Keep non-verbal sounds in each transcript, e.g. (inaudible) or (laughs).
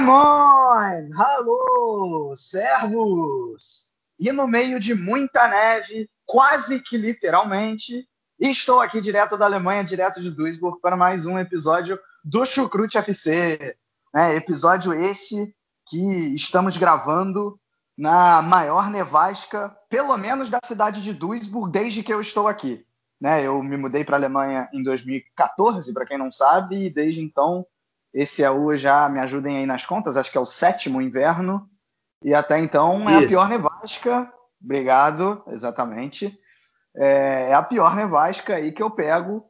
Moin! Alô, servos! E no meio de muita neve, quase que literalmente, estou aqui direto da Alemanha, direto de Duisburg, para mais um episódio do Chucrute FC. É, episódio esse que estamos gravando na maior nevasca, pelo menos da cidade de Duisburg, desde que eu estou aqui. Né, eu me mudei para a Alemanha em 2014, para quem não sabe, e desde então esse é o, já me ajudem aí nas contas, acho que é o sétimo inverno. E até então é Isso. a pior nevasca. Obrigado, exatamente. É, é, a pior nevasca aí que eu pego.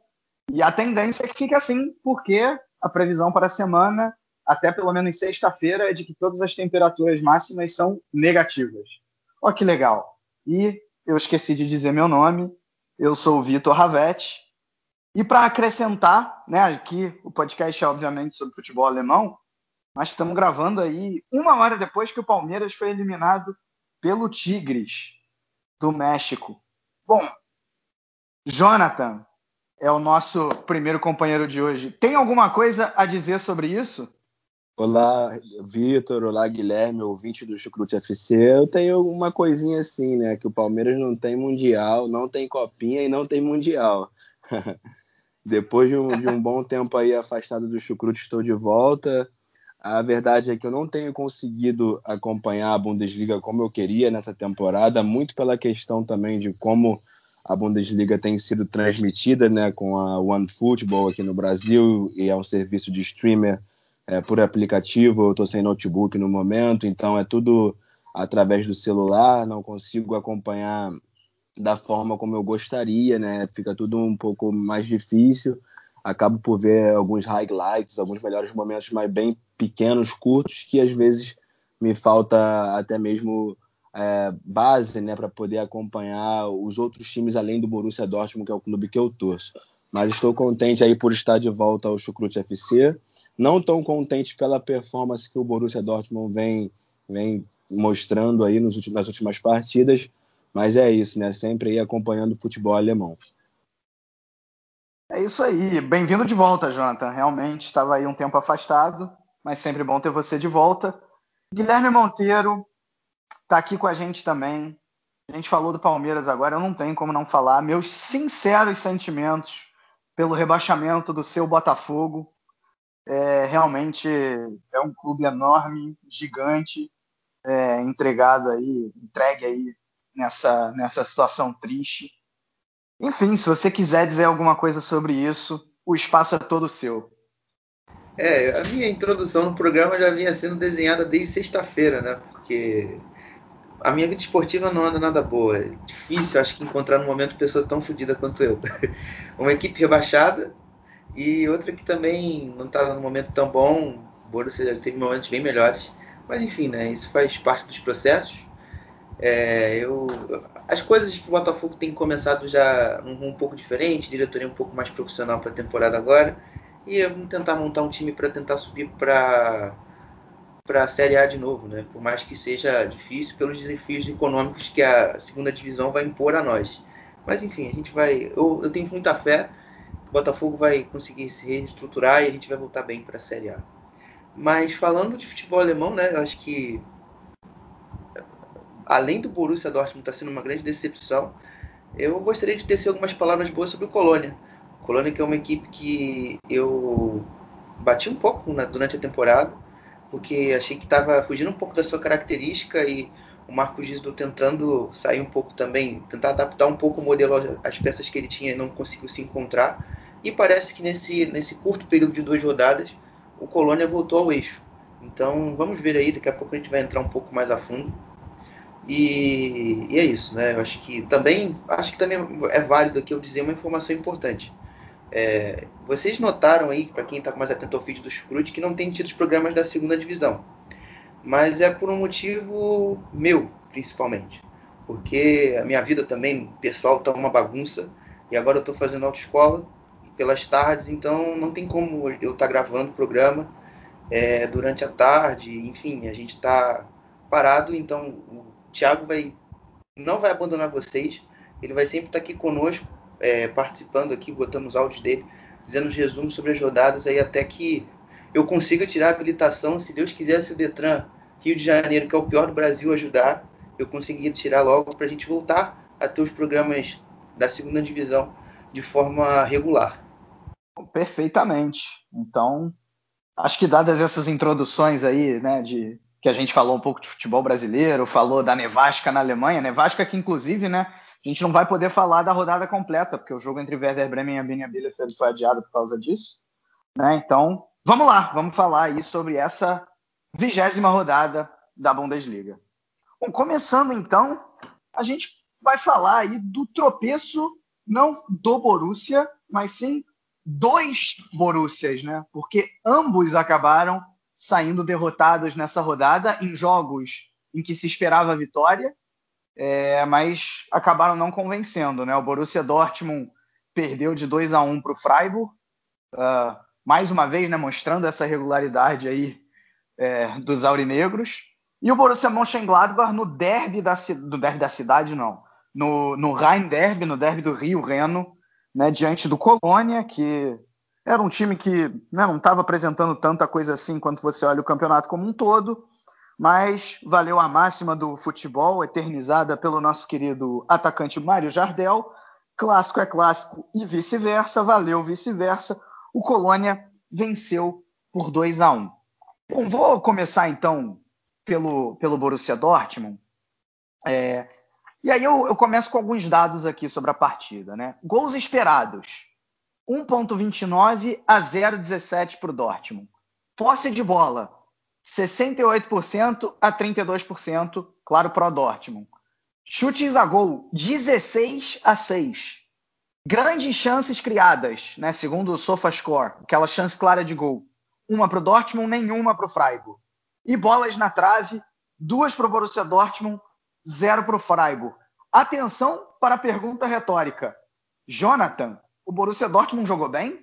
E a tendência é que fique assim, porque a previsão para a semana, até pelo menos sexta-feira, é de que todas as temperaturas máximas são negativas. Ó, que legal. E eu esqueci de dizer meu nome. Eu sou o Vitor Ravetti e para acrescentar, né, aqui o podcast é obviamente sobre futebol alemão, mas estamos gravando aí uma hora depois que o Palmeiras foi eliminado pelo Tigres do México. Bom, Jonathan é o nosso primeiro companheiro de hoje. Tem alguma coisa a dizer sobre isso? Olá, Vitor. Olá, Guilherme, ouvinte do Chucrute FC. Eu tenho uma coisinha assim, né? Que o Palmeiras não tem Mundial, não tem Copinha e não tem Mundial. (laughs) Depois de um, de um bom tempo aí afastado do Chucrute, estou de volta. A verdade é que eu não tenho conseguido acompanhar a Bundesliga como eu queria nessa temporada, muito pela questão também de como a Bundesliga tem sido transmitida né, com a OneFootball aqui no Brasil, e é um serviço de streamer é, por aplicativo. Eu estou sem notebook no momento, então é tudo através do celular, não consigo acompanhar da forma como eu gostaria, né? Fica tudo um pouco mais difícil. Acabo por ver alguns highlights, alguns melhores momentos, mas bem pequenos, curtos, que às vezes me falta até mesmo é, base, né, para poder acompanhar os outros times além do Borussia Dortmund, que é o clube que eu torço. Mas estou contente aí por estar de volta ao Chucrute FC. Não tão contente pela performance que o Borussia Dortmund vem, vem mostrando aí nos últimos, nas últimas partidas, mas é isso, né? Sempre aí acompanhando o futebol alemão. É isso aí. Bem-vindo de volta, Jonathan. Realmente estava aí um tempo afastado, mas sempre bom ter você de volta. Guilherme Monteiro está aqui com a gente também. A gente falou do Palmeiras agora, eu não tenho como não falar. Meus sinceros sentimentos pelo rebaixamento do seu Botafogo. É, realmente é um clube enorme, gigante, é, entregado aí, entregue aí nessa, nessa situação triste. Enfim, se você quiser dizer alguma coisa sobre isso, o espaço é todo seu. É, a minha introdução no programa já vinha sendo desenhada desde sexta-feira, né? Porque a minha vida esportiva não anda nada boa. É difícil, acho que encontrar no momento pessoa tão fodida quanto eu. (laughs) Uma equipe rebaixada e outra que também não está no momento tão bom. O Borussia já teve momentos bem melhores. Mas enfim, né? Isso faz parte dos processos. É, eu, as coisas que o Botafogo tem começado já um, um pouco diferente, diretoria um pouco mais profissional para a temporada agora. E vamos tentar montar um time para tentar subir para para a Série A de novo, né? Por mais que seja difícil pelos desafios econômicos que a segunda divisão vai impor a nós. Mas enfim, a gente vai. Eu, eu tenho muita fé que o Botafogo vai conseguir se reestruturar e a gente vai voltar bem para a Série A. Mas falando de futebol alemão, né? Acho que além do Borussia Dortmund estar tá sendo uma grande decepção, eu gostaria de tecer algumas palavras boas sobre o Colônia. O Colônia que é uma equipe que eu bati um pouco na, durante a temporada, porque achei que estava fugindo um pouco da sua característica e o Marcos Gisdo tentando sair um pouco também, tentar adaptar um pouco o modelo às peças que ele tinha e não conseguiu se encontrar. E parece que nesse, nesse curto período de duas rodadas, o Colônia voltou ao eixo. Então vamos ver aí, daqui a pouco a gente vai entrar um pouco mais a fundo. E, e, é isso, né? Eu acho que também acho que também é válido aqui eu dizer uma informação importante. É, vocês notaram aí, para quem está mais atento ao feed do Scrooge, que não tem tido os programas da segunda divisão. Mas é por um motivo meu, principalmente. Porque a minha vida também, pessoal, está uma bagunça. E agora eu estou fazendo autoescola pelas tardes, então não tem como eu estar tá gravando o programa é, durante a tarde. Enfim, a gente está parado, então Thiago vai, não vai abandonar vocês. Ele vai sempre estar tá aqui conosco, é, participando aqui, botando os áudios dele, dizendo os resumos sobre as rodadas aí até que eu consiga tirar a habilitação. Se Deus quiser, se o Detran Rio de Janeiro, que é o pior do Brasil, ajudar, eu conseguir tirar logo para a gente voltar a ter os programas da segunda divisão de forma regular. Perfeitamente. Então, acho que dadas essas introduções aí, né, de que a gente falou um pouco de futebol brasileiro, falou da nevasca na Alemanha, nevasca que inclusive, né, a gente não vai poder falar da rodada completa, porque o jogo entre Werder Bremen e Arminia Bielefeld foi adiado por causa disso, né? Então, vamos lá, vamos falar aí sobre essa vigésima rodada da Bundesliga. Bom, começando então, a gente vai falar aí do tropeço não do Borussia, mas sim dois Borussias, né? Porque ambos acabaram saindo derrotados nessa rodada em jogos em que se esperava vitória, é, mas acabaram não convencendo, né? O Borussia Dortmund perdeu de 2 a 1 para o Freiburg, uh, mais uma vez, né, mostrando essa regularidade aí é, dos aurinegros. E o Borussia Mönchengladbach no derby da, do derby da cidade, não, no, no Rhein Derby, no derby do Rio Reno, né, diante do Colônia, que era um time que né, não estava apresentando tanta coisa assim quando você olha o campeonato como um todo, mas valeu a máxima do futebol, eternizada pelo nosso querido atacante Mário Jardel. Clássico é clássico e vice-versa, valeu vice-versa. O Colônia venceu por 2 a 1. Bom, vou começar então pelo, pelo Borussia Dortmund. É, e aí eu, eu começo com alguns dados aqui sobre a partida. Né? Gols esperados: 1,29 a 0,17 para o Dortmund. Posse de bola: 68% a 32%, claro, para o Dortmund. Chutes a gol: 16 a 6. Grandes chances criadas, né, segundo o SofaScore, aquela chance clara de gol. Uma para o Dortmund, nenhuma para o Freiburg. E bolas na trave, duas para o Borussia Dortmund, zero para o Freiburg. Atenção para a pergunta retórica. Jonathan, o Borussia Dortmund jogou bem?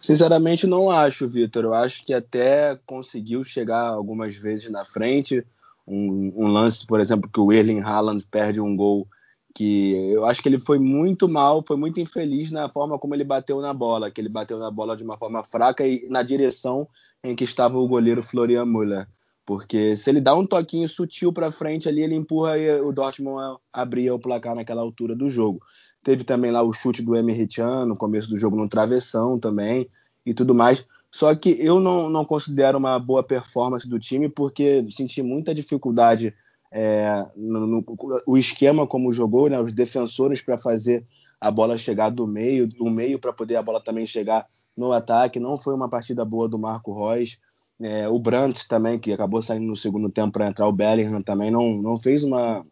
Sinceramente, não acho, Vitor. Eu acho que até conseguiu chegar algumas vezes na frente. Um, um, lance, por exemplo, que o Erling Haaland perde um gol que eu acho que ele foi muito mal, foi muito infeliz na forma como ele bateu na bola, que ele bateu na bola de uma forma fraca e na direção em que estava o goleiro Florian Müller. Porque se ele dá um toquinho sutil para frente ali, ele empurra e o Dortmund abria o placar naquela altura do jogo. Teve também lá o chute do Emre Can no começo do jogo no travessão também e tudo mais. Só que eu não, não considero uma boa performance do time porque senti muita dificuldade é, no, no, o esquema como jogou, né, os defensores para fazer a bola chegar do meio, do meio para poder a bola também chegar no ataque. Não foi uma partida boa do Marco Reus. É, o Brandt também, que acabou saindo no segundo tempo para entrar, o Bellingham também não, não fez uma,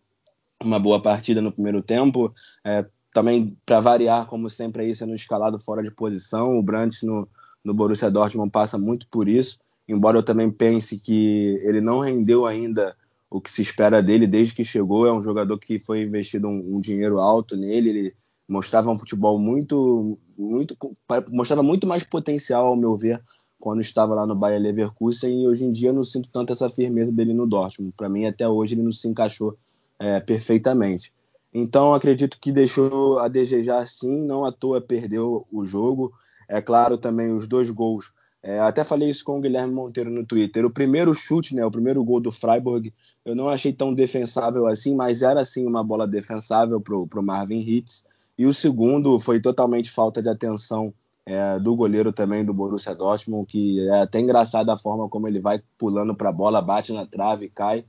uma boa partida no primeiro tempo. É, também, para variar, como sempre, aí sendo escalado fora de posição. O Brandt no, no Borussia Dortmund passa muito por isso. Embora eu também pense que ele não rendeu ainda o que se espera dele desde que chegou. É um jogador que foi investido um, um dinheiro alto nele. Ele mostrava um futebol muito, muito, mostrava muito mais potencial, ao meu ver, quando estava lá no Bayer Leverkusen e hoje em dia eu não sinto tanto essa firmeza dele no Dortmund. Para mim, até hoje, ele não se encaixou é, perfeitamente. Então, acredito que deixou a desejar sim, não à toa perdeu o jogo. É claro também os dois gols. É, até falei isso com o Guilherme Monteiro no Twitter. O primeiro chute, né, o primeiro gol do Freiburg, eu não achei tão defensável assim, mas era sim uma bola defensável para o Marvin Hitz. E o segundo foi totalmente falta de atenção é, do goleiro também do Borussia Dortmund, que é até engraçado a forma como ele vai pulando para a bola, bate na trave, cai.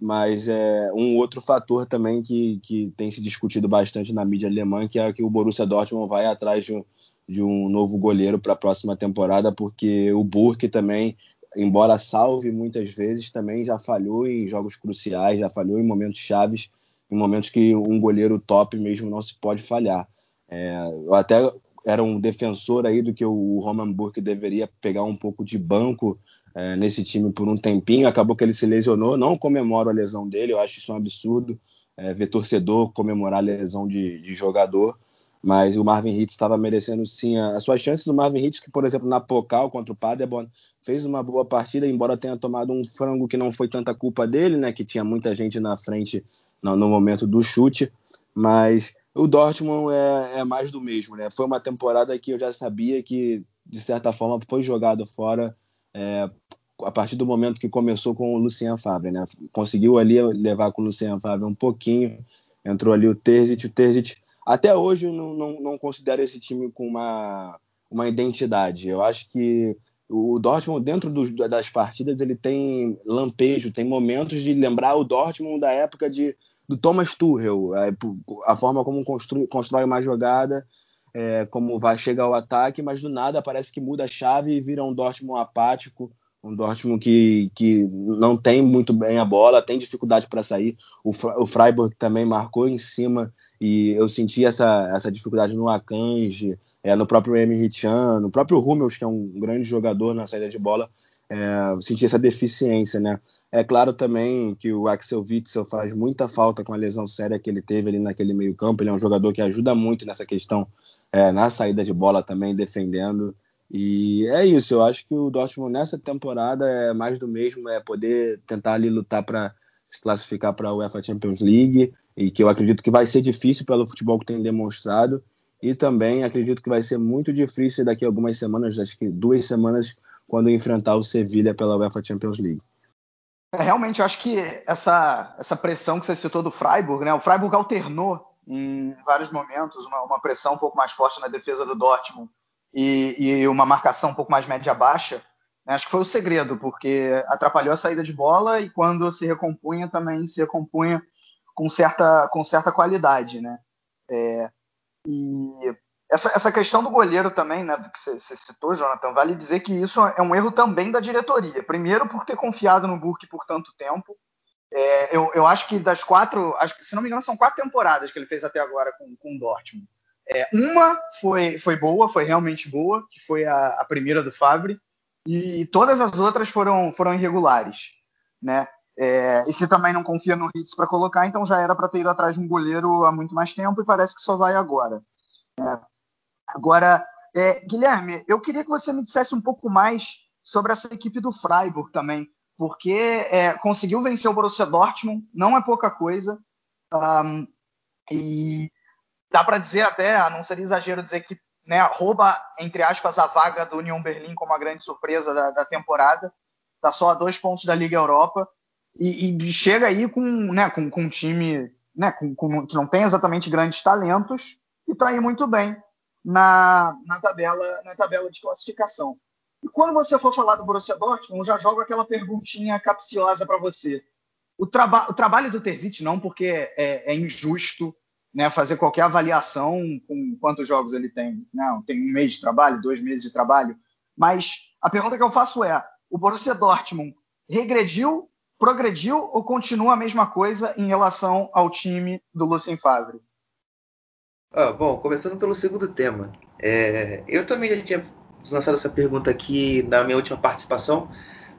Mas é um outro fator também que, que tem se discutido bastante na mídia alemã, que é que o Borussia Dortmund vai atrás de um, de um novo goleiro para a próxima temporada, porque o Burke também embora salve muitas vezes, também já falhou em jogos cruciais, já falhou em momentos chaves, em momentos que um goleiro top mesmo não se pode falhar. É, eu até era um defensor aí do que o Roman Burke deveria pegar um pouco de banco é, nesse time por um tempinho. Acabou que ele se lesionou. Não comemoro a lesão dele, eu acho isso um absurdo. É, ver torcedor comemorar a lesão de, de jogador mas o Marvin Hitz estava merecendo sim as suas chances. O Marvin Hitz, que por exemplo na Pocal contra o Paderborn, fez uma boa partida, embora tenha tomado um frango que não foi tanta culpa dele, né? Que tinha muita gente na frente no, no momento do chute, mas o Dortmund é, é, mais do mesmo, né? Foi uma temporada que eu já sabia que de certa forma foi jogado fora é, a partir do momento que começou com o Lucien Favre, né? Conseguiu ali levar com o Lucien Favre um pouquinho, entrou ali o Terzic, o Terzic até hoje não, não, não considero esse time com uma, uma identidade. Eu acho que o Dortmund, dentro das partidas, ele tem lampejo, tem momentos de lembrar o Dortmund da época de, do Thomas Tuchel, a, é, a forma como constrói uma jogada, é, como vai chegar ao ataque, mas do nada parece que muda a chave e vira um Dortmund apático, um Dortmund que, que não tem muito bem a bola, tem dificuldade para sair. O, o Freiburg também marcou em cima e eu senti essa, essa dificuldade no Akanji, é, no próprio Emre Can, no próprio Hummels, que é um grande jogador na saída de bola, é, senti essa deficiência, né? É claro também que o Axel Witzel faz muita falta com a lesão séria que ele teve ali naquele meio campo. Ele é um jogador que ajuda muito nessa questão, é, na saída de bola também, defendendo. E é isso, eu acho que o Dortmund nessa temporada é mais do mesmo, é poder tentar ali lutar para se classificar para a UEFA Champions League e que eu acredito que vai ser difícil pelo futebol que tem demonstrado e também acredito que vai ser muito difícil daqui a algumas semanas, acho que duas semanas, quando enfrentar o Sevilha pela UEFA Champions League. É, realmente, eu acho que essa, essa pressão que você citou do Freiburg, né? O Freiburg alternou em vários momentos uma, uma pressão um pouco mais forte na defesa do Dortmund e, e uma marcação um pouco mais média-baixa. Né? Acho que foi o segredo, porque atrapalhou a saída de bola e quando se recompunha também se recompunha com certa, com certa qualidade, né? É, e essa, essa questão do goleiro também, né, do que você citou, Jonathan, vale dizer que isso é um erro também da diretoria. Primeiro, por ter confiado no Burke por tanto tempo. É, eu, eu acho que das quatro, acho se não me engano, são quatro temporadas que ele fez até agora com, com o Dortmund. É, uma foi, foi boa, foi realmente boa, que foi a, a primeira do Fabre, e todas as outras foram, foram irregulares. Né? É, e se também não confia no Hitz para colocar, então já era para ter ido atrás de um goleiro há muito mais tempo e parece que só vai agora. É. Agora, é, Guilherme, eu queria que você me dissesse um pouco mais sobre essa equipe do Freiburg também, porque é, conseguiu vencer o Borussia Dortmund, não é pouca coisa, um, e dá para dizer até, não seria exagero dizer que né, rouba, entre aspas, a vaga do Union Berlim como a grande surpresa da, da temporada, está só a dois pontos da Liga Europa, e, e chega aí com, né, com, com um time né, com, com, que não tem exatamente grandes talentos e está aí muito bem na, na, tabela, na tabela de classificação. E quando você for falar do Borussia Dortmund, eu já jogo aquela perguntinha capciosa para você. O, traba o, trabalho do Terzic não, porque é, é injusto né, fazer qualquer avaliação com quantos jogos ele tem. Não, tem um mês de trabalho, dois meses de trabalho. Mas a pergunta que eu faço é: o Borussia Dortmund regrediu progrediu ou continua a mesma coisa em relação ao time do Lucien Favre? Ah, bom, começando pelo segundo tema. É, eu também já tinha lançado essa pergunta aqui na minha última participação,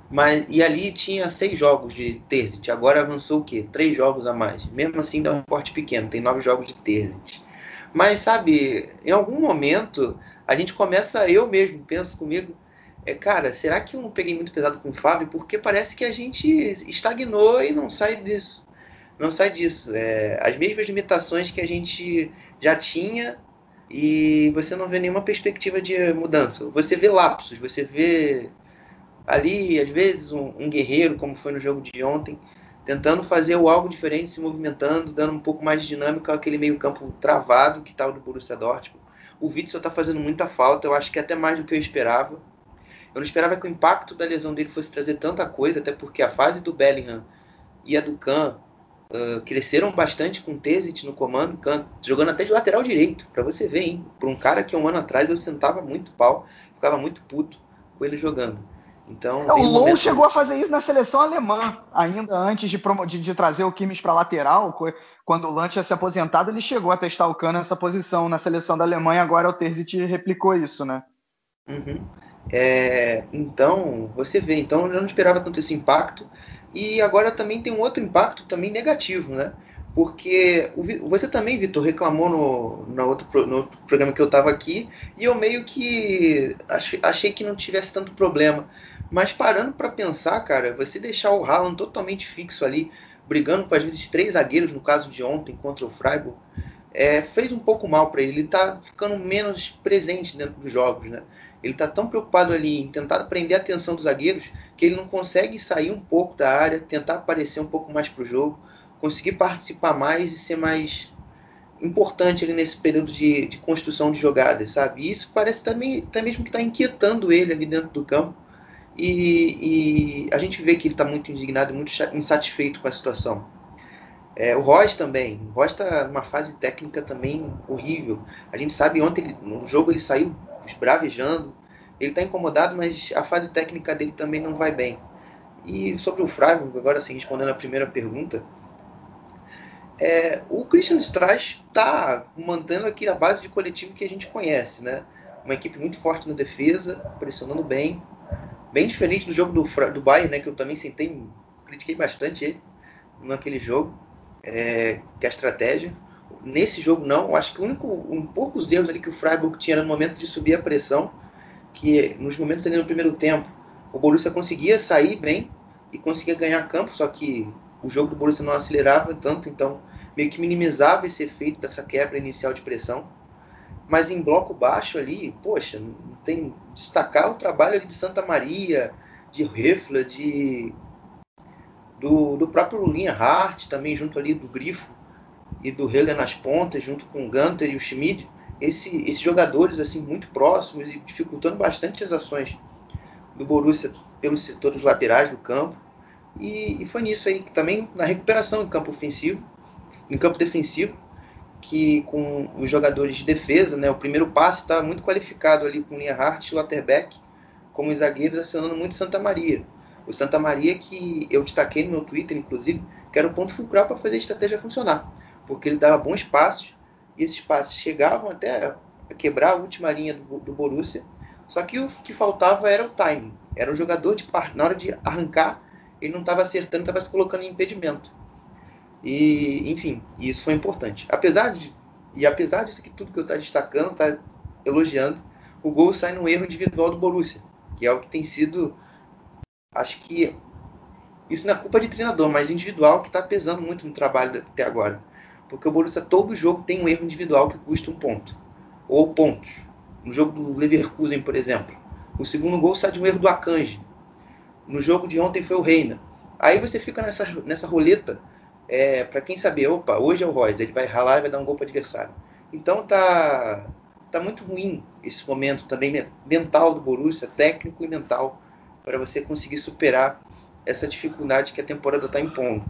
mas e ali tinha seis jogos de Terzic. Agora avançou o quê? Três jogos a mais. Mesmo assim, dá um corte pequeno, tem nove jogos de Terzic. Mas sabe, em algum momento a gente começa, eu mesmo penso comigo, é, cara, será que eu não peguei muito pesado com o Fábio? Porque parece que a gente estagnou e não sai disso. Não sai disso. É, as mesmas limitações que a gente já tinha e você não vê nenhuma perspectiva de mudança. Você vê lapsos, você vê ali, às vezes, um, um guerreiro, como foi no jogo de ontem, tentando fazer algo diferente, se movimentando, dando um pouco mais de dinâmica àquele meio-campo travado que tal tá do Borussia Dortmund. O Witzel está fazendo muita falta, eu acho que até mais do que eu esperava. Eu não esperava que o impacto da lesão dele fosse trazer tanta coisa, até porque a fase do Bellingham e a do Kahn uh, cresceram bastante com o Tezit no comando, Kahn jogando até de lateral direito, para você ver, hein? Para um cara que um ano atrás eu sentava muito pau, ficava muito puto com ele jogando. Então, o Low momento... chegou a fazer isso na seleção alemã, ainda antes de, de, de trazer o Kimmich para lateral, quando o Lan tinha se aposentado, ele chegou a testar o Cano nessa posição na seleção da Alemanha, agora o Terzic replicou isso, né? Uhum. É, então, você vê, então eu não esperava tanto esse impacto, e agora também tem um outro impacto também negativo, né? Porque você também, Vitor, reclamou no, no, outro, no outro programa que eu estava aqui, e eu meio que achei que não tivesse tanto problema. Mas parando para pensar, cara, você deixar o Haaland totalmente fixo ali, brigando com às vezes três zagueiros, no caso de ontem contra o Freiburg, é, fez um pouco mal para ele. Ele está ficando menos presente dentro dos jogos, né? Ele está tão preocupado ali em tentar prender a atenção dos zagueiros que ele não consegue sair um pouco da área, tentar aparecer um pouco mais para o jogo, conseguir participar mais e ser mais importante ali nesse período de, de construção de jogadas, sabe? E isso parece também, até mesmo que está inquietando ele ali dentro do campo. E, e a gente vê que ele está muito indignado, muito insatisfeito com a situação. É, o Royce também. O Royce está numa fase técnica também horrível. A gente sabe ontem ele, no jogo ele saiu esbravejando. Ele está incomodado, mas a fase técnica dele também não vai bem. E sobre o Freiburg, agora sim, respondendo a primeira pergunta, é, o Christian Strauss está mantendo aqui a base de coletivo que a gente conhece, né? Uma equipe muito forte na defesa, pressionando bem, bem diferente do jogo do, do Bayern, né? Que eu também sentei, critiquei bastante ele naquele jogo, é, que é a estratégia. Nesse jogo não, eu acho que o único, um poucos erros ali que o Freiburg tinha no momento de subir a pressão, que nos momentos ali no primeiro tempo, o Borussia conseguia sair bem e conseguia ganhar campo, só que o jogo do Borussia não acelerava tanto, então meio que minimizava esse efeito dessa quebra inicial de pressão. Mas em bloco baixo ali, poxa, tem destacar o trabalho ali de Santa Maria, de Refla, de do, do próprio Linha Hart, também junto ali do Grifo e do Heller nas pontas, junto com o Gunter e o Schmid, esse, esses jogadores assim muito próximos e dificultando bastante as ações do Borussia pelos setores laterais do campo. E, e, foi nisso aí que também na recuperação em campo ofensivo, em campo defensivo, que com os jogadores de defesa, né, o primeiro passe está muito qualificado ali com Linha Hart e Lotterbeck, como os zagueiros acionando muito Santa Maria. O Santa Maria que eu destaquei no meu Twitter, inclusive, que era o ponto fulcral para fazer a estratégia funcionar, porque ele dava bons passos e esses passos chegavam até a quebrar a última linha do, do Borussia, só que o que faltava era o timing, era o jogador de na hora de arrancar ele não estava acertando, estava se colocando em impedimento. E, enfim, isso foi importante. Apesar de e apesar disso que tudo que eu estou destacando, está elogiando, o gol sai num erro individual do Borussia, que é o que tem sido, acho que isso não é culpa de treinador, mas individual que está pesando muito no trabalho até agora, porque o Borussia todo jogo tem um erro individual que custa um ponto ou pontos. No jogo do Leverkusen, por exemplo, o segundo gol sai de um erro do Akanji, no jogo de ontem foi o Reina. Aí você fica nessa, nessa roleta é, para quem saber, opa, hoje é o Royce, ele vai ralar e vai dar um gol para o adversário. Então tá, tá muito ruim esse momento também mental do Borussia, técnico e mental, para você conseguir superar essa dificuldade que a temporada está impondo.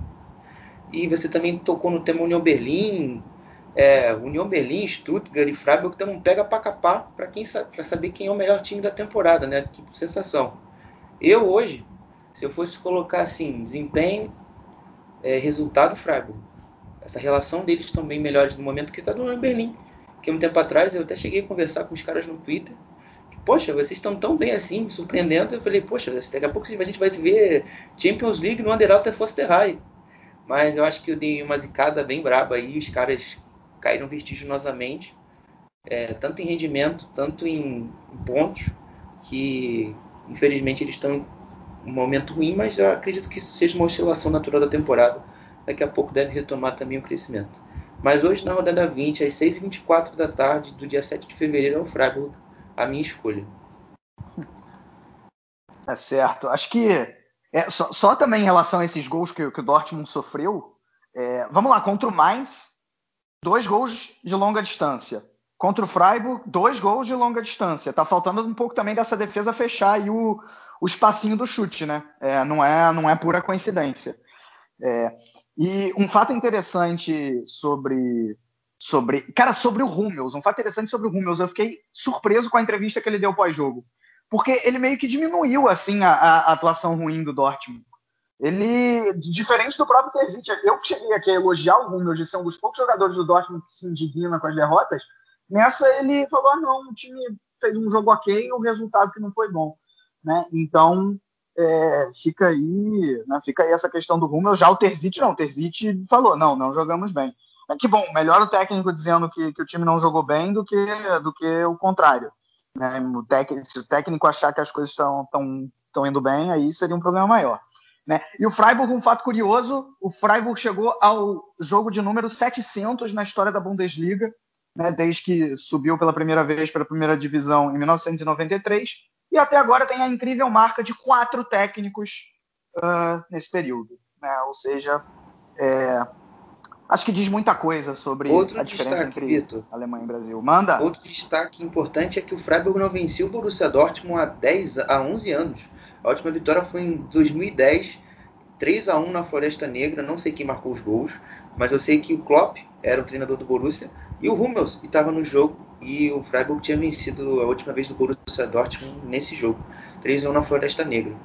E você também tocou no tema União Berlim, é, União Berlim, Stuttgart e Freiburg que não pega para capar para quem para saber quem é o melhor time da temporada, né? Que sensação. Eu hoje, se eu fosse colocar assim, desempenho, é, resultado Freiburg. Essa relação deles bem melhores no momento que está do Berlim. Que um tempo atrás eu até cheguei a conversar com os caras no Twitter. Que, poxa, vocês estão tão bem assim, me surpreendendo. Eu falei, poxa, daqui a pouco a gente vai ver Champions League no Underalter Fosterhai. Mas eu acho que eu dei uma zicada bem braba aí. Os caras caíram vertiginosamente. É, tanto em rendimento, tanto em pontos, que Infelizmente eles estão em um momento ruim, mas eu acredito que isso seja uma oscilação natural da temporada. Daqui a pouco deve retomar também o crescimento. Mas hoje, na rodada 20, às 6h24 da tarde do dia 7 de fevereiro, é o Freiburg, a minha escolha. É certo. Acho que é, só, só, também em relação a esses gols que, que o Dortmund sofreu. É, vamos lá, contra o Mainz, dois gols de longa distância. Contra o Freiburg, dois gols de longa distância. Tá faltando um pouco também dessa defesa fechar aí o, o espacinho do chute, né? É, não, é, não é pura coincidência. É, e um fato interessante sobre, sobre. Cara, sobre o Hummels, um fato interessante sobre o Hummels. Eu fiquei surpreso com a entrevista que ele deu pós-jogo. porque ele meio que diminuiu assim a, a atuação ruim do Dortmund. Ele, diferente do próprio Terzic, eu cheguei aqui a elogiar o Hummels de ser um dos poucos jogadores do Dortmund que se indigna com as derrotas, nessa ele falou, ah, não, o time fez um jogo ok e o resultado que não foi bom. Né? Então, é, fica aí né, fica aí essa questão do Hummels. Já o Terzic não, o Terzic falou, não, não jogamos bem. É que bom, melhor o técnico dizendo que, que o time não jogou bem do que, do que o contrário. Né? O técnico, se o técnico achar que as coisas estão indo bem, aí seria um problema maior. Né? E o Freiburg, um fato curioso, o Freiburg chegou ao jogo de número 700 na história da Bundesliga, né, desde que subiu pela primeira vez para a primeira divisão em 1993, e até agora tem a incrível marca de quatro técnicos uh, nesse período. Né? Ou seja, é, acho que diz muita coisa sobre Outro a diferença destaque, entre Vitor. Alemanha e Brasil. Manda. Outro destaque importante é que o Freiburg não vencia o Borussia Dortmund há, 10, há 11 anos. A última vitória foi em 2010, 3 a 1 na Floresta Negra. Não sei quem marcou os gols, mas eu sei que o Klopp era o treinador do Borussia e o Hummels estava no jogo e o Freiburg tinha vencido a última vez do Borussia Dortmund nesse jogo. 3 a 1 na Floresta Negra.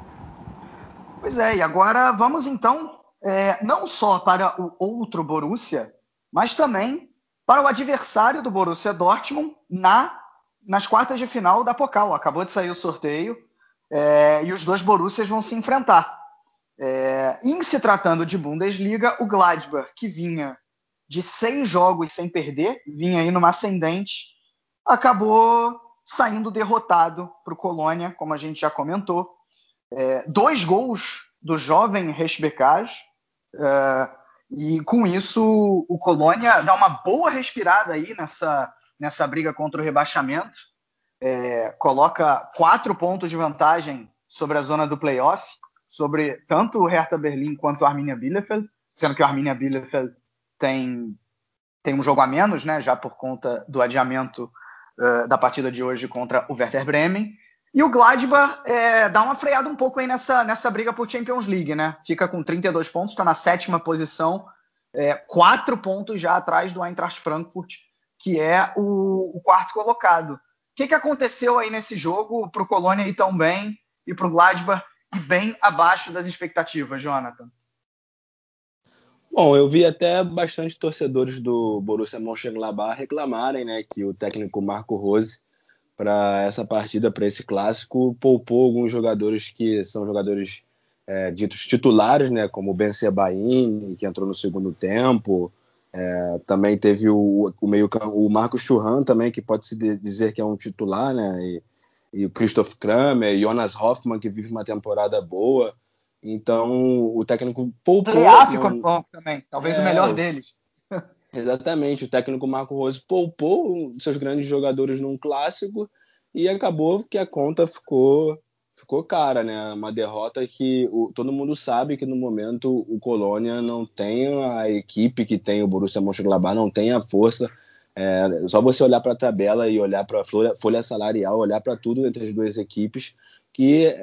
Pois é, e agora vamos então é, não só para o outro Borussia, mas também para o adversário do Borussia Dortmund na, nas quartas de final da Pokal. Acabou de sair o sorteio é, e os dois Borussias vão se enfrentar. É, em se tratando de Bundesliga, o Gladbach, que vinha de seis jogos sem perder, vinha aí numa ascendente, acabou saindo derrotado para o Colônia, como a gente já comentou. É, dois gols do jovem Resbecage, é, e com isso o Colônia dá uma boa respirada aí nessa, nessa briga contra o rebaixamento. É, coloca quatro pontos de vantagem sobre a zona do playoff, sobre tanto o Hertha Berlim quanto o Arminia Bielefeld, sendo que o Arminia Bielefeld tem, tem um jogo a menos, né, já por conta do adiamento uh, da partida de hoje contra o Werder Bremen. E o Gladbach é, dá uma freada um pouco aí nessa, nessa briga por Champions League, né? Fica com 32 pontos, está na sétima posição, é, quatro pontos já atrás do Eintracht Frankfurt, que é o, o quarto colocado. O que, que aconteceu aí nesse jogo para o Colônia ir tão bem e para o Gladbach ir bem abaixo das expectativas, Jonathan? Bom, eu vi até bastante torcedores do Borussia Mönchengladbach reclamarem, né, que o técnico Marco Rose para essa partida, para esse clássico, poupou alguns jogadores que são jogadores é, ditos titulares, né, como o Ben Sebaini, que entrou no segundo tempo. É, também teve o, o meio o Marcos Churran também, que pode se dizer que é um titular, né, e, e o Christoph Kramer, Jonas Hoffmann, que vive uma temporada boa. Então, o técnico poupou... Leá ficou bom também, talvez é, o melhor deles. (laughs) (laughs) Exatamente, o técnico Marco Rose poupou seus grandes jogadores num clássico e acabou que a conta ficou ficou cara, né? Uma derrota que o, todo mundo sabe que no momento o Colônia não tem a equipe que tem o Borussia Mönchengladbach, não tem a força. É, só você olhar para a tabela e olhar para a folha, folha, salarial, olhar para tudo entre as duas equipes, que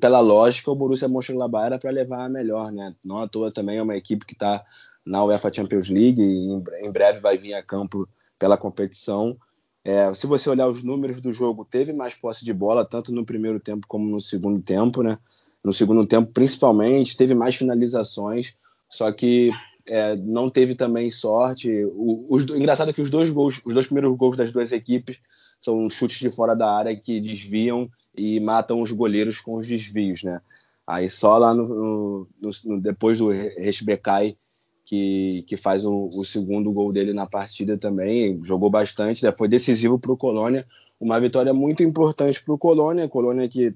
pela lógica o Borussia Mönchengladbach era para levar a melhor, né? Não à toa também é uma equipe que está na UEFA Champions League e em breve vai vir a campo pela competição. É, se você olhar os números do jogo, teve mais posse de bola, tanto no primeiro tempo como no segundo tempo, né? No segundo tempo, principalmente, teve mais finalizações, só que é, não teve também sorte. O, os, engraçado é que os dois gols, os dois primeiros gols das duas equipes são chutes de fora da área que desviam e matam os goleiros com os desvios, né? Aí só lá no, no, no depois do Resbecai que, que faz o, o, segundo gol dele na partida também, jogou bastante, né? foi decisivo para o Colônia, uma vitória muito importante para o Colônia, Colônia que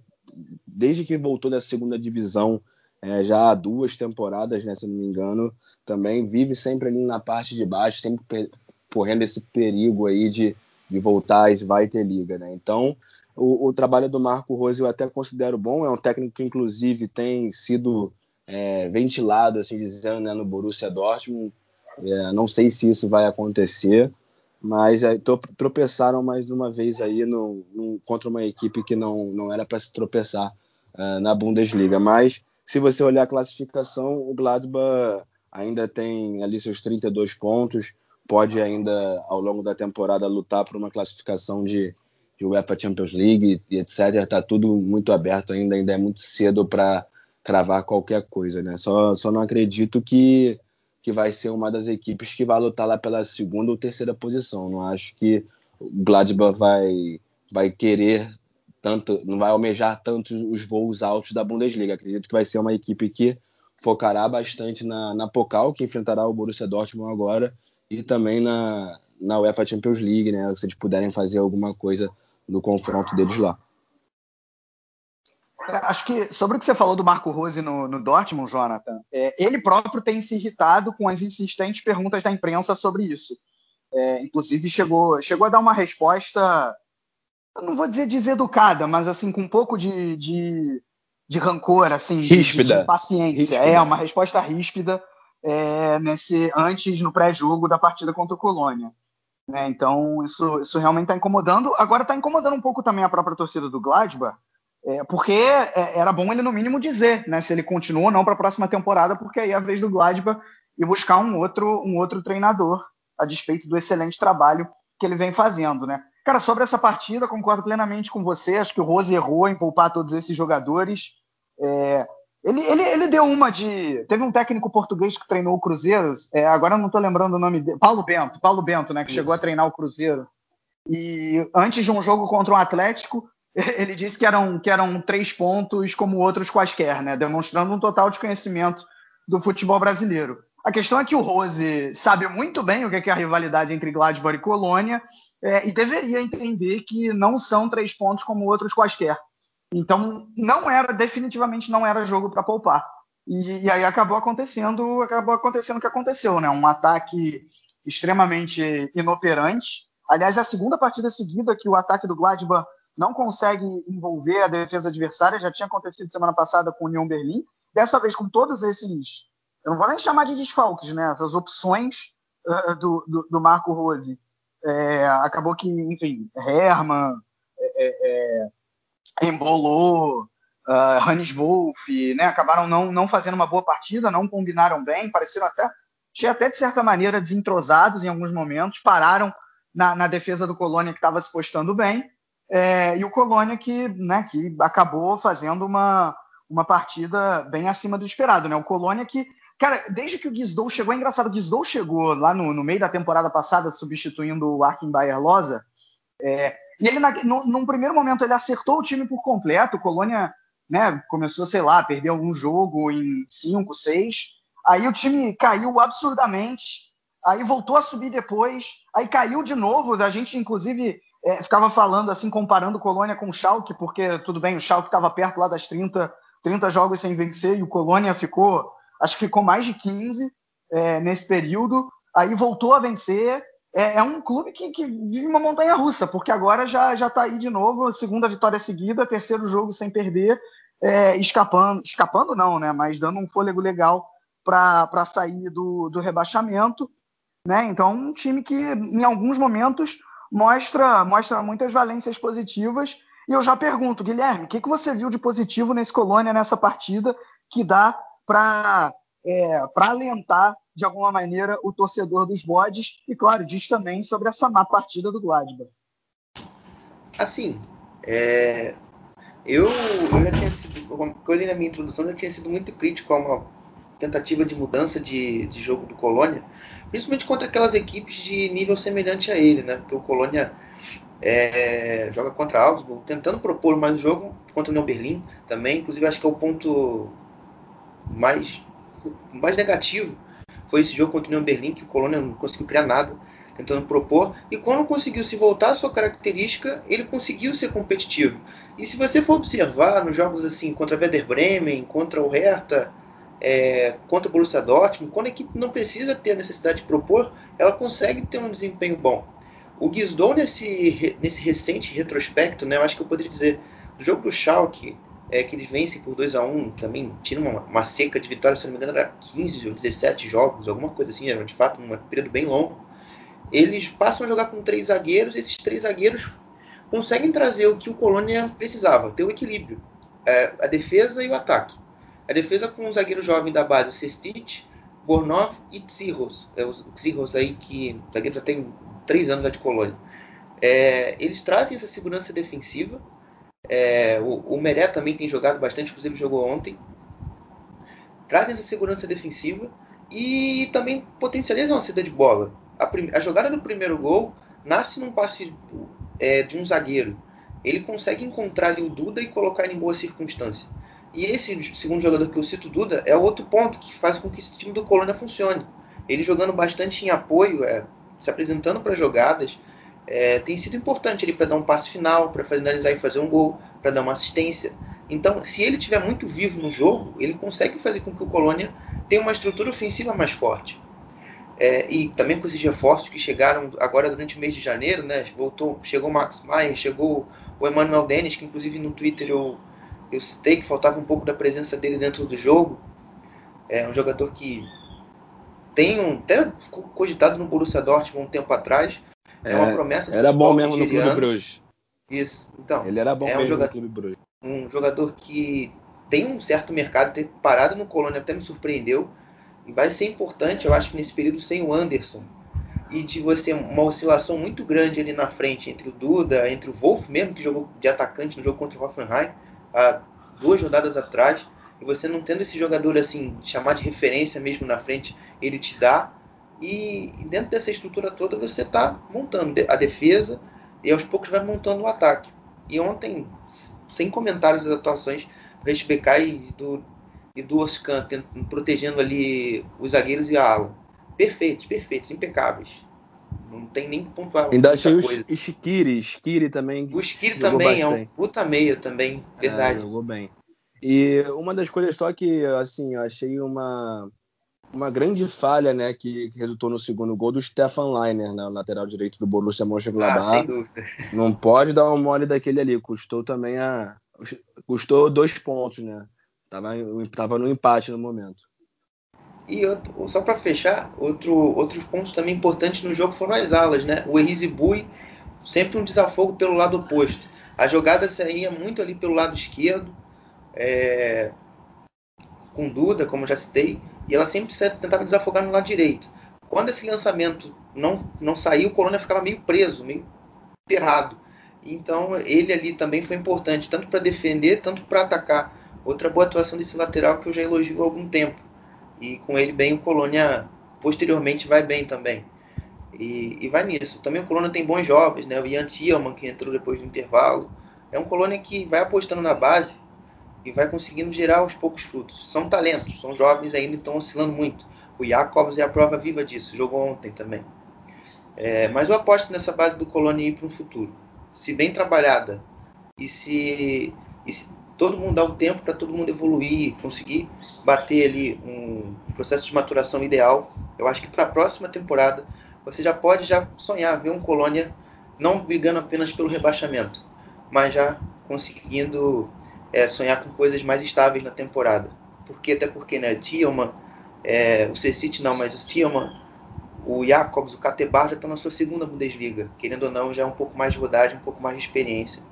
desde que voltou da segunda divisão é, já há duas temporadas, né, se não me engano, também vive sempre ali na parte de baixo, sempre correndo esse perigo aí de, de voltar à ter Liga, né? Então, o, o, trabalho do Marco Rose eu até considero bom, é um técnico que inclusive tem sido é, ventilado, assim dizendo, né, no Borussia Dortmund. É, não sei se isso vai acontecer, mas é, tropeçaram mais uma vez aí no, no, contra uma equipe que não, não era para se tropeçar uh, na Bundesliga. Mas se você olhar a classificação, o Gladbach ainda tem ali seus 32 pontos, pode ainda ao longo da temporada lutar por uma classificação de, de UEFA Champions League e etc. Está tudo muito aberto ainda, ainda é muito cedo para cravar qualquer coisa, né? Só, só não acredito que, que vai ser uma das equipes que vai lutar lá pela segunda ou terceira posição. Não acho que o Gladbach vai, vai querer tanto, não vai almejar tanto os voos altos da Bundesliga. Acredito que vai ser uma equipe que focará bastante na, na Pokal, que enfrentará o Borussia Dortmund agora, e também na, na UEFA Champions League, né? Se eles puderem fazer alguma coisa no confronto deles lá. É, acho que sobre o que você falou do Marco Rose no, no Dortmund, Jonathan, é, ele próprio tem se irritado com as insistentes perguntas da imprensa sobre isso. É, inclusive chegou, chegou a dar uma resposta, não vou dizer deseducada, mas assim com um pouco de, de, de rancor, assim, ríspida. De, de paciência. Ríspida. É uma resposta ríspida é, nesse antes no pré-jogo da partida contra o Colônia. Né? Então, isso, isso realmente está incomodando. Agora está incomodando um pouco também a própria torcida do Gladbach, é, porque é, era bom ele, no mínimo, dizer né, se ele continua ou não para a próxima temporada, porque aí é a vez do Gladbach e buscar um outro, um outro treinador, a despeito do excelente trabalho que ele vem fazendo. Né? Cara, sobre essa partida, concordo plenamente com você. Acho que o Rose errou em poupar todos esses jogadores. É, ele, ele, ele deu uma de. Teve um técnico português que treinou o Cruzeiro, é, agora eu não estou lembrando o nome dele. Paulo Bento, Paulo Bento, né? Que Isso. chegou a treinar o Cruzeiro. E antes de um jogo contra o um Atlético, (laughs) ele disse que eram, que eram três pontos como outros quaisquer, né? Demonstrando um total desconhecimento do futebol brasileiro. A questão é que o Rose sabe muito bem o que é a rivalidade entre Gladbach e Colônia é, e deveria entender que não são três pontos como outros quaisquer. Então, não era, definitivamente não era jogo para poupar. E, e, aí acabou acontecendo, acabou acontecendo o que aconteceu, né? Um ataque extremamente inoperante. Aliás, é a segunda partida seguida que o ataque do Gladbach não consegue envolver a defesa adversária. Já tinha acontecido semana passada com o União Berlim. Dessa vez, com todos esses, eu não vou nem chamar de desfalques, né? Essas opções uh, do, do, do, Marco Rose. É, acabou que, enfim, Herman, é, é, embolou, uh, Hannes Wolf, né? Acabaram não, não fazendo uma boa partida, não combinaram bem, pareceram até, achei até de certa maneira desentrosados em alguns momentos, pararam na, na defesa do Colônia que estava se postando bem, é, e o Colônia que, né, que acabou fazendo uma, uma partida bem acima do esperado, né? O Colônia que, cara, desde que o Guizdou chegou, é engraçado, o Guizdou chegou lá no, no meio da temporada passada, substituindo o Arkin Bayer Loza, é, e ele, no, num primeiro momento, ele acertou o time por completo. O Colônia né, começou, sei lá, perder algum jogo em 5, 6. Aí o time caiu absurdamente. Aí voltou a subir depois. Aí caiu de novo. A gente, inclusive, é, ficava falando assim, comparando Colônia com o Schalke, porque tudo bem, o Schalke estava perto lá das 30, 30 jogos sem vencer e o Colônia ficou, acho que ficou mais de 15 é, nesse período. Aí voltou a vencer é, é um clube que, que, vive uma montanha russa, porque agora já está aí de novo, segunda vitória seguida, terceiro jogo sem perder, é, escapando, escapando não, né? Mas dando um fôlego legal para sair do, do rebaixamento, né? Então um time que em alguns momentos mostra mostra muitas valências positivas. E eu já pergunto, Guilherme, o que, que você viu de positivo nesse Colônia nessa partida que dá para é, para alentar de alguma maneira o torcedor dos bodes e claro diz também sobre essa má partida do Gladbach. Assim, é, eu, eu já tinha sido, uma coisa na minha introdução, eu já tinha sido muito crítico a uma tentativa de mudança de, de jogo do Colônia, principalmente contra aquelas equipes de nível semelhante a ele, né? Porque o Colônia é, joga contra Augsburg, tentando propor mais um jogo contra o União Berlim também. Inclusive, acho que é o ponto mais mais negativo foi esse jogo contra o União Berlim, que o Colônia não conseguiu criar nada, tentando propor. E quando conseguiu se voltar à sua característica, ele conseguiu ser competitivo. E se você for observar nos jogos assim contra o Werder Bremen, contra o Hertha, é, contra o Borussia Dortmund, quando a equipe não precisa ter a necessidade de propor, ela consegue ter um desempenho bom. O Guizdou nesse, nesse recente retrospecto, né, eu acho que eu poderia dizer, no jogo do Schalke, é, que eles vencem por 2 a 1 um, também tiram uma, uma, seca de vitórias, se não me engano, era 15 ou 17 jogos, alguma coisa assim, era de fato um período bem longo. Eles passam a jogar com três zagueiros, esses três zagueiros conseguem trazer o que o Colônia precisava, ter o equilíbrio, é, a defesa e o ataque. A defesa com um zagueiro jovem da base, o Sestic, Bornov e Tsirros. É o Tsirros aí que o zagueiro já tem três anos de Colônia. É, eles trazem essa segurança defensiva. É, o, o Meré também tem jogado bastante, inclusive jogou ontem. Trazem essa segurança defensiva e também potencializam a saída de bola. A, a, jogada do primeiro gol nasce num passe é, de um zagueiro. Ele consegue encontrar ali o Duda e colocar ele em boa circunstância. E esse segundo jogador que eu cito, Duda, é outro ponto que faz com que esse time do Colônia funcione. Ele jogando bastante em apoio, é, se apresentando para jogadas, é, tem sido importante ele para dar um passe final, para finalizar e fazer um gol, para dar uma assistência. Então, se ele tiver muito vivo no jogo, ele consegue fazer com que o Colônia tenha uma estrutura ofensiva mais forte. É, e também com esses reforços que chegaram agora durante o mês de janeiro, né? Voltou, chegou o Max Maier, chegou o Emmanuel Dennis, que inclusive no Twitter eu, eu citei que faltava um pouco da presença dele dentro do jogo. É um jogador que tem um, até cogitado no Borussia Dortmund um tempo atrás. É, é uma promessa. Era bom mesmo no Clube Bruges. Isso. Então. Ele era bom é mesmo um jogador, no Clube Bruges. Um jogador que tem um certo mercado, ter parado no Colônia até me surpreendeu. E vai ser importante, eu acho que nesse período sem o Anderson e de você uma oscilação muito grande ali na frente entre o Duda, entre o Wolf mesmo que jogou de atacante no jogo contra o Hoffenheim há duas rodadas atrás e você não tendo esse jogador assim, chamar de referência mesmo na frente, ele te dá. E, dentro dessa estrutura toda você está montando a defesa e aos poucos vai montando o ataque. E ontem, sem comentários das atuações do Reisbecai e do, e do Oscan, protegendo ali os zagueiros e a ala. Perfeitos, perfeitos, impecáveis. Não tem nem que pontuar. Ainda achei o Shikiri, Shikiri também. O Shikiri também bastante. é um puta meia também, verdade. É, jogou bem. E uma das coisas só que, assim, eu achei uma, uma grande falha, né, que resultou no segundo gol do Stefan Leiner, né, lateral direito do Borussia Mönchengladbach. Ah, Não pode dar um mole daquele ali, custou também a custou dois pontos, né? Tava, tava no empate no momento. E outro, só para fechar, outro, outros pontos também importantes no jogo foram as alas, né? O Erizibui sempre um desafogo pelo lado oposto. A jogada saía muito ali pelo lado esquerdo, é, com Duda, como já citei, e ela sempre tentava desafogar no lado direito. Quando esse lançamento não, não saiu, o Colônia ficava meio preso, meio ferrado. Então ele ali também foi importante, tanto para defender, tanto para atacar. Outra boa atuação desse lateral que eu já elogio há algum tempo. E com ele bem, o Colônia posteriormente vai bem também. E, e vai nisso. Também o Colônia tem bons jovens, né? O Ian Thielman, que entrou depois do intervalo. É um Colônia que vai apostando na base e vai conseguindo gerar aos poucos frutos. São talentos, são jovens ainda, estão oscilando muito. O Jacobs é a prova viva disso, jogou ontem também. É, mas eu aposto nessa base do Colônia ir para um futuro. Se bem trabalhada e se, e se todo mundo dá o um tempo para todo mundo evoluir, conseguir bater ali um processo de maturação ideal, eu acho que para a próxima temporada você já pode já sonhar ver um Colônia não brigando apenas pelo rebaixamento, mas já conseguindo é, sonhar com coisas mais estáveis na temporada. Porque até porque, né, Thielman, é, o Cecit não, mas o Thielman, o Jacobs, o Catebar já estão na sua segunda Bundesliga. Querendo ou não, já é um pouco mais de rodagem, um pouco mais de experiência.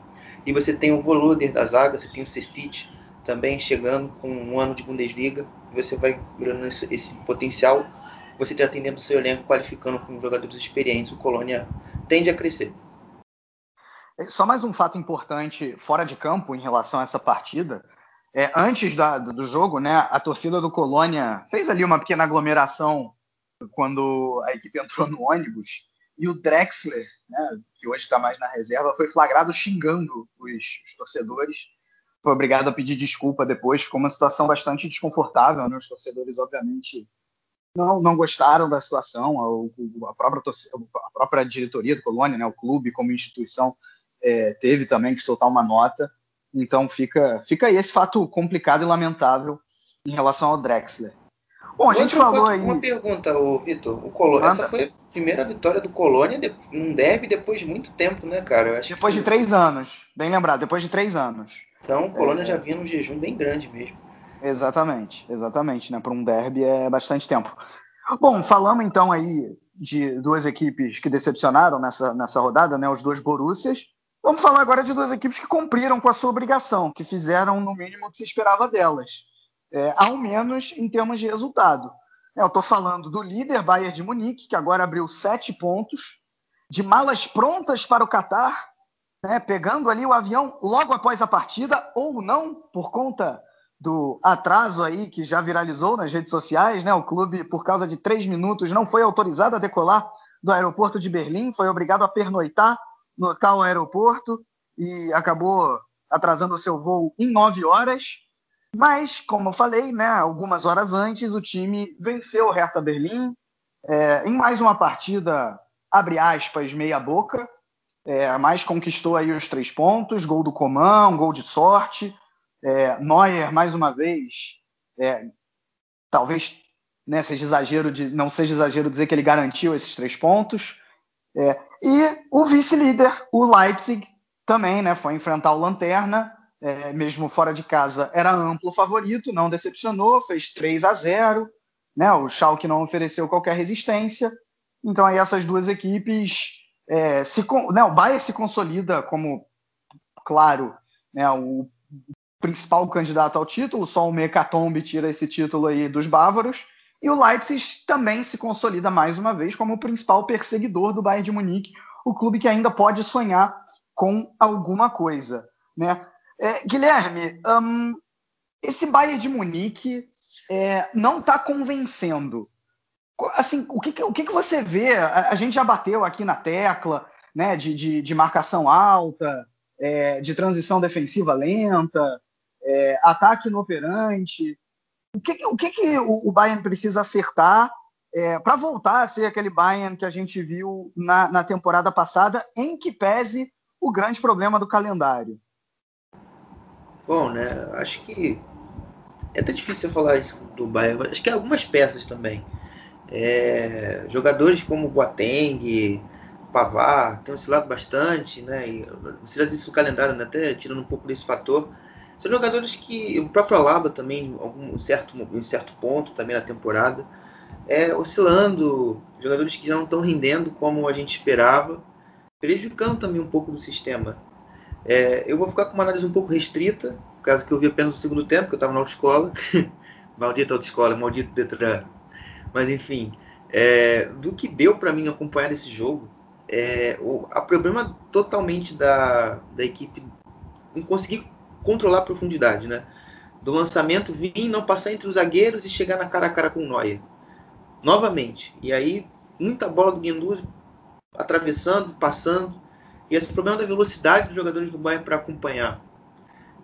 E você tem o Voluder da zaga, você tem o Cestit também chegando com um ano de Bundesliga. Você vai virando esse, esse potencial, você está atendendo o seu elenco, qualificando com jogadores experientes. O Colônia tende a crescer. Só mais um fato importante fora de campo em relação a essa partida. É, antes da, do jogo, né, a torcida do Colônia fez ali uma pequena aglomeração quando a equipe entrou no ônibus e o Drexler, né, que hoje está mais na reserva, foi flagrado xingando os, os, torcedores. Foi obrigado a pedir desculpa depois. Ficou uma situação bastante desconfortável. Né? Os torcedores, obviamente, não, não gostaram da situação. A, a, própria, a própria diretoria do Colônia, né, o clube como instituição, é, teve também que soltar uma nota. Então fica, fica aí esse fato complicado e lamentável em relação ao Drexler. Bom, a gente falou aí. Uma pergunta, Vitor. O Colônia, essa foi a primeira vitória do Colônia num derby depois de muito tempo, né, cara? depois que... de três anos. Bem lembrado, depois de três anos. Então o Colônia é... já vinha num jejum bem grande mesmo. Exatamente, exatamente, né? Para um derby é bastante tempo. Bom, falamos então aí de duas equipes que decepcionaram nessa, nessa rodada, né? Os dois Borussias. Vamos falar agora de duas equipes que cumpriram com a sua obrigação, que fizeram no mínimo o que se esperava delas, é, ao menos em termos de resultado. É, eu estou falando do líder Bayern de Munique, que agora abriu sete pontos, de malas prontas para o Catar, né, pegando ali o avião logo após a partida, ou não, por conta do atraso aí que já viralizou nas redes sociais, né? O clube, por causa de três minutos, não foi autorizado a decolar do aeroporto de Berlim, foi obrigado a pernoitar no tal aeroporto e acabou atrasando o seu voo em nove horas. Mas, como eu falei, né, algumas horas antes, o time venceu o Hertha Berlim é, em mais uma partida, abre aspas, meia boca, é, mas conquistou aí os três pontos, gol do Coman, gol de sorte, é, Neuer, mais uma vez, é, talvez né, seja exagero de, não seja exagero dizer que ele garantiu esses três pontos. É, e o vice-líder, o Leipzig, também né, foi enfrentar o Lanterna, é, mesmo fora de casa, era amplo favorito, não decepcionou, fez 3 a 0. Né, o Schalke não ofereceu qualquer resistência. Então aí essas duas equipes é, se, né, o Bayern se consolida como, claro, né, o principal candidato ao título, só o Mecatombe tira esse título aí dos bávaros, e o Leipzig também se consolida mais uma vez como o principal perseguidor do Bayern de Munique, o clube que ainda pode sonhar com alguma coisa. Né? É, Guilherme, hum, esse Bayern de Munique é, não está convencendo. Assim, o que, o que, você vê? A, a, gente já bateu aqui na tecla né, de, de, de marcação alta, é, de transição defensiva lenta, é, ataque inoperante. O que, o que, que o, Bayern precisa acertar é, para voltar a ser aquele Bayern que a gente viu na, na temporada passada, em que pese o grande problema do calendário? Bom, né? Acho que é até difícil falar isso do Bayern. Acho que algumas peças também. É, jogadores como Boateng, Pavar, tem oscilado bastante, né? E você já disse o calendário, né? até tirando um pouco desse fator. São jogadores que o próprio Alaba também, em certo, em certo ponto também na temporada, é, oscilando, jogadores que já não estão rendendo como a gente esperava, prejudicando também um pouco do sistema. É, eu vou ficar com uma análise um pouco restrita, por causa que eu vi apenas o segundo tempo, que eu estava na autoescola. (laughs) maldita autoescola, maldito Detran. Mas enfim, é, do que deu para mim acompanhar esse jogo, é, o a problema totalmente da, da equipe em conseguir controlar a profundidade, né? Do lançamento vir, não passar entre os zagueiros e chegar na cara a cara com o Neuer. Novamente. E aí, muita bola do Guendouzi atravessando, passando. E esse problema da velocidade dos jogadores do Bayern para acompanhar.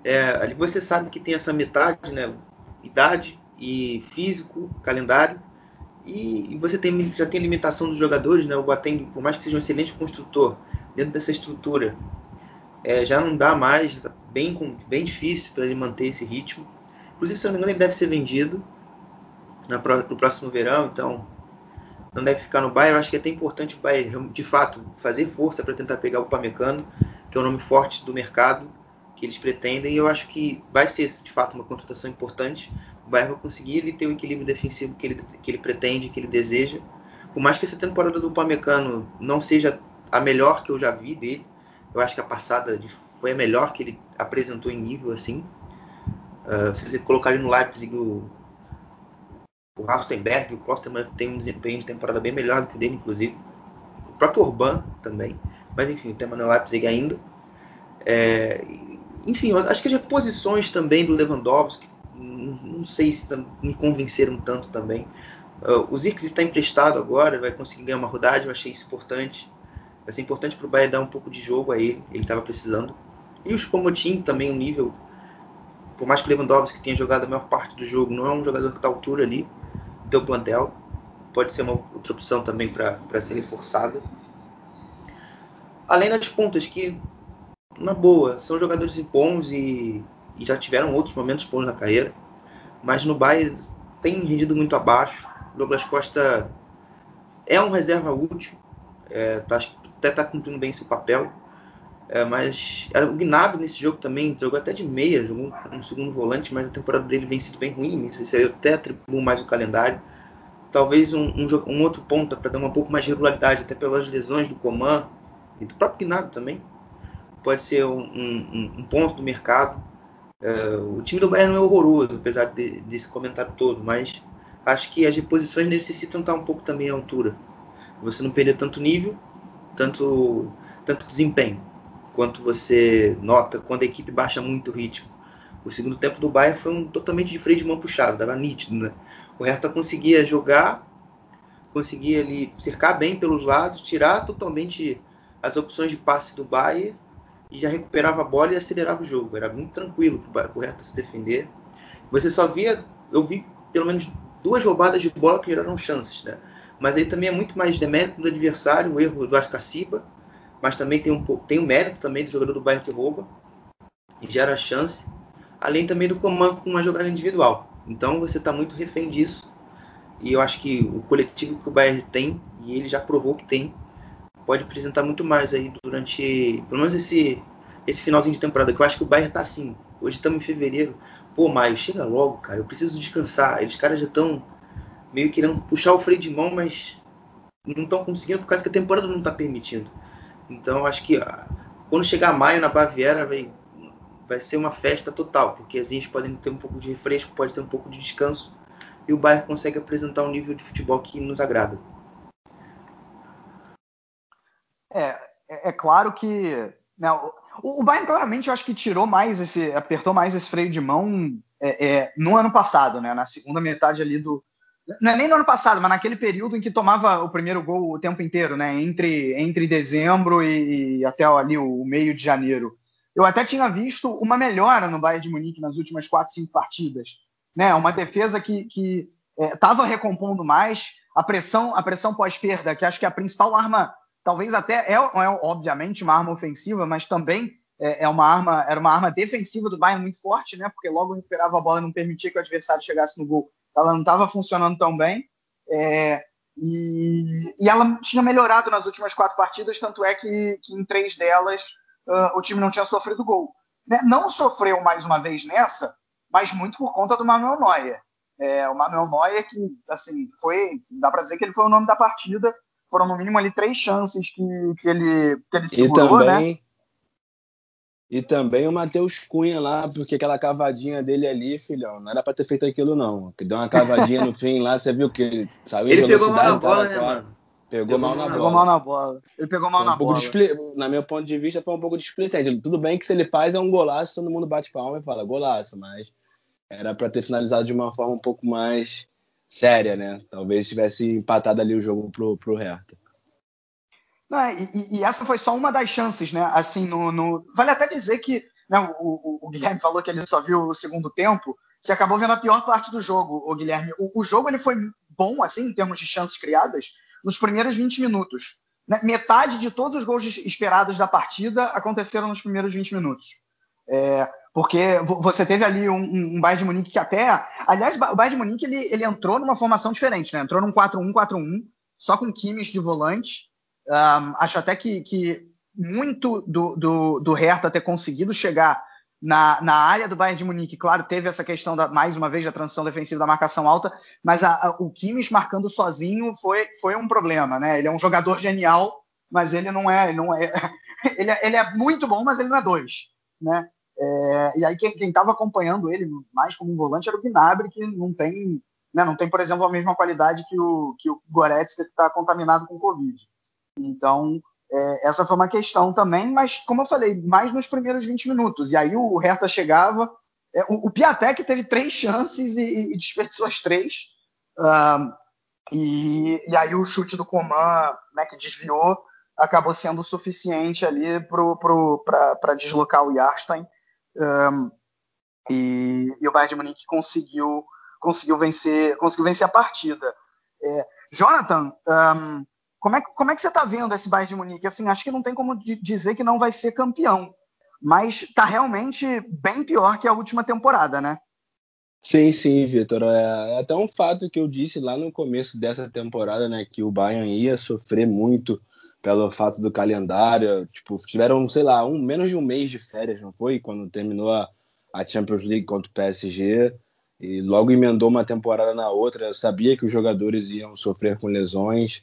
É, ali você sabe que tem essa metade, né? Idade e físico, calendário. E, e você tem, já tem limitação dos jogadores, né? O Boateng, por mais que seja um excelente construtor, dentro dessa estrutura, é, já não dá mais, tá bem, bem difícil para ele manter esse ritmo. Inclusive, se não me engano, ele deve ser vendido na, no próximo verão, então não deve ficar no Bayern. Eu acho que é até importante o Bayern, de fato, fazer força para tentar pegar o Pamecano, que é o nome forte do mercado que eles pretendem. E eu acho que vai ser, de fato, uma contratação importante. O Bayern vai conseguir ele ter o equilíbrio defensivo que ele, que ele pretende, que ele deseja. Por mais que essa temporada do Pamecano não seja a melhor que eu já vi dele, eu acho que a passada foi a melhor que ele apresentou em nível assim. Uh, se você colocar ele no Leipzig, o, o Rastenberg, o Klosterman tem um desempenho de temporada bem melhor do que o dele, inclusive. O próprio Urban também. Mas enfim, o tema no Leipzig ainda. É, enfim, acho que as reposições também do Lewandowski, não, não sei se me convenceram tanto também. Uh, o Zirkzee está emprestado agora, vai conseguir ganhar uma rodagem, eu achei isso importante. Vai ser importante para o Bayern dar um pouco de jogo a ele, ele estava precisando. E o Choupo-Moting também um nível, por mais que o Lewandowski tenha jogado a maior parte do jogo, não é um jogador que está à altura ali do plantel. Pode ser uma outra opção também para ser reforçada. Além das pontas, que, na boa, são jogadores bons e, e já tiveram outros momentos bons na carreira. Mas no Bayern tem rendido muito abaixo. Douglas Costa é um reserva útil. É, tá, até está cumprindo bem seu papel. É, mas o Gnabry nesse jogo também jogou até de meia, jogou um segundo volante, mas a temporada dele vem sido bem ruim. Isso eu até atribuo mais o calendário. Talvez um, um, um outro ponto para dar uma pouco mais de regularidade, até pelas lesões do Coman e do próprio Gnabry também. Pode ser um, um ponto do mercado. É, o time do Bayern não é horroroso, apesar de, desse comentário todo, mas acho que as reposições necessitam estar um pouco também à altura. Você não perder tanto nível tanto, tanto desempenho quanto você nota quando a equipe baixa muito o ritmo. O segundo tempo do Bayern foi um totalmente de freio de mão puxado, dava nítido, né? O Hertha conseguia jogar, conseguia ali cercar bem pelos lados, tirar totalmente as opções de passe do Bayern e já recuperava a bola e acelerava o jogo. Era muito tranquilo para o Hertha se defender. Você só via, eu vi pelo menos duas roubadas de bola que geraram chances, né? Mas aí também é muito mais demérito do adversário, o erro do Ascaciba, mas também tem um tem o mérito também do jogador do Bayern que rouba e gera chance, além também do comando com uma jogada individual. Então você está muito refém disso. E eu acho que o coletivo que o Bayern tem, e ele já provou que tem, pode apresentar muito mais aí durante, pelo menos esse, esse finalzinho de temporada, que eu acho que o Bayern está assim. Hoje estamos em fevereiro. Pô, Maio, chega logo, cara. Eu preciso descansar. Eles caras já estão meio querendo puxar o freio de mão, mas não estão conseguindo por causa que a temporada não está permitindo. Então acho que quando chegar maio na Baviera vai, vai ser uma festa total, porque a gente pode ter um pouco de refresco, pode ter um pouco de descanso e o Bayern consegue apresentar um nível de futebol que nos agrada. É, é, é claro que né, o, o Bayern claramente eu acho que tirou mais esse, apertou mais esse freio de mão é, é, no ano passado, né, na segunda metade ali do, não é nem no ano passado, mas naquele período em que tomava o primeiro gol o tempo inteiro, né? Entre, entre dezembro e, e até ali o meio de janeiro. Eu até tinha visto uma melhora no Bayern de Munique nas últimas quatro, cinco partidas. Né? Uma defesa que estava é, recompondo mais, a pressão, a pressão pós-perda, que acho que é a principal arma, talvez até é, é obviamente uma arma ofensiva, mas também é, é, uma arma, era uma arma defensiva do Bayern muito forte, né? Porque logo recuperava a bola e não permitia que o adversário chegasse no gol ela não estava funcionando tão bem. É, e, e, ela tinha melhorado nas últimas quatro partidas, tanto é que, que em três delas uh, o time não tinha sofrido gol. Né? Não sofreu mais uma vez nessa, mas muito por conta do Manuel Neuer. É, o Manuel Neuer, que assim, foi, dá para dizer que ele foi o nome da partida. Foram no mínimo ali três chances que, que, ele, que ele segurou, e né? também, né? E também o Matheus Cunha lá, porque aquela cavadinha dele ali, filhão, não era pra ter feito aquilo, não. Que deu uma cavadinha no (laughs) fim lá, você viu que saiu Ele pegou mal na bola, né, mano? Pegou, pegou mal na bola. Pegou mal na bola. Ele pegou mal um na bola. Displi... Na meu ponto de vista, foi um pouco displicente. Tudo bem que se ele faz é um golaço, todo mundo bate palma e fala golaço, mas era para ter finalizado de uma forma um pouco mais séria, né? Talvez tivesse empatado ali o jogo pro, pro Hertha. Não, e, e, essa foi só uma das chances, né? Assim, no, no... vale até dizer que né, o, o, o, Guilherme falou que ele só viu o segundo tempo. Você acabou vendo a pior parte do jogo, o Guilherme. O, o jogo ele foi bom, assim, em termos de chances criadas, nos primeiros 20 minutos. Né? Metade de todos os gols esperados da partida aconteceram nos primeiros 20 minutos. É, porque você teve ali um, um, Bayern de Munique que até. Aliás, o Bayern de Munique ele, ele entrou numa formação diferente, né? Entrou num 4-1-4-1, só com Kimmich de volante um, acho até que, que muito do, do, do, Hertha ter conseguido chegar na, na área do Bayern de Munique, claro, teve essa questão da, mais uma vez da transição defensiva da marcação alta, mas a, a, o Kimmich marcando sozinho foi, foi um problema, né? Ele é um jogador genial, mas ele não é, ele não é, (laughs) ele é, ele é muito bom, mas ele não é dois, né? É, e aí quem estava acompanhando ele mais como um volante era o Gnabry, que não tem, né, não tem, por exemplo, a mesma qualidade que o, que o Goretzka que está contaminado com Covid. Então, é, essa foi uma questão também, mas como eu falei, mais nos primeiros 20 minutos. E aí o Hertha chegava. É, o, o Piatek teve três chances e, e desperdiçou as três. Uh, e, e, aí o chute do Coman, né, que desviou, acabou sendo suficiente ali para deslocar o Jarstein. Um, e, e, o Bayern de Munique conseguiu, conseguiu, vencer, conseguiu vencer a partida. É, Jonathan, um, como é, como é que você está vendo esse Bayern de Munique? Assim, acho que não tem como dizer que não vai ser campeão, mas está realmente bem pior que a última temporada, né? Sim, sim, Vitor. É, é até um fato que eu disse lá no começo dessa temporada, né, que o Bayern ia sofrer muito pelo fato do calendário. Tipo, tiveram, sei lá, um, menos de um mês de férias, não foi? Quando terminou a, a Champions League contra o PSG. E logo emendou uma temporada na outra. Eu sabia que os jogadores iam sofrer com lesões.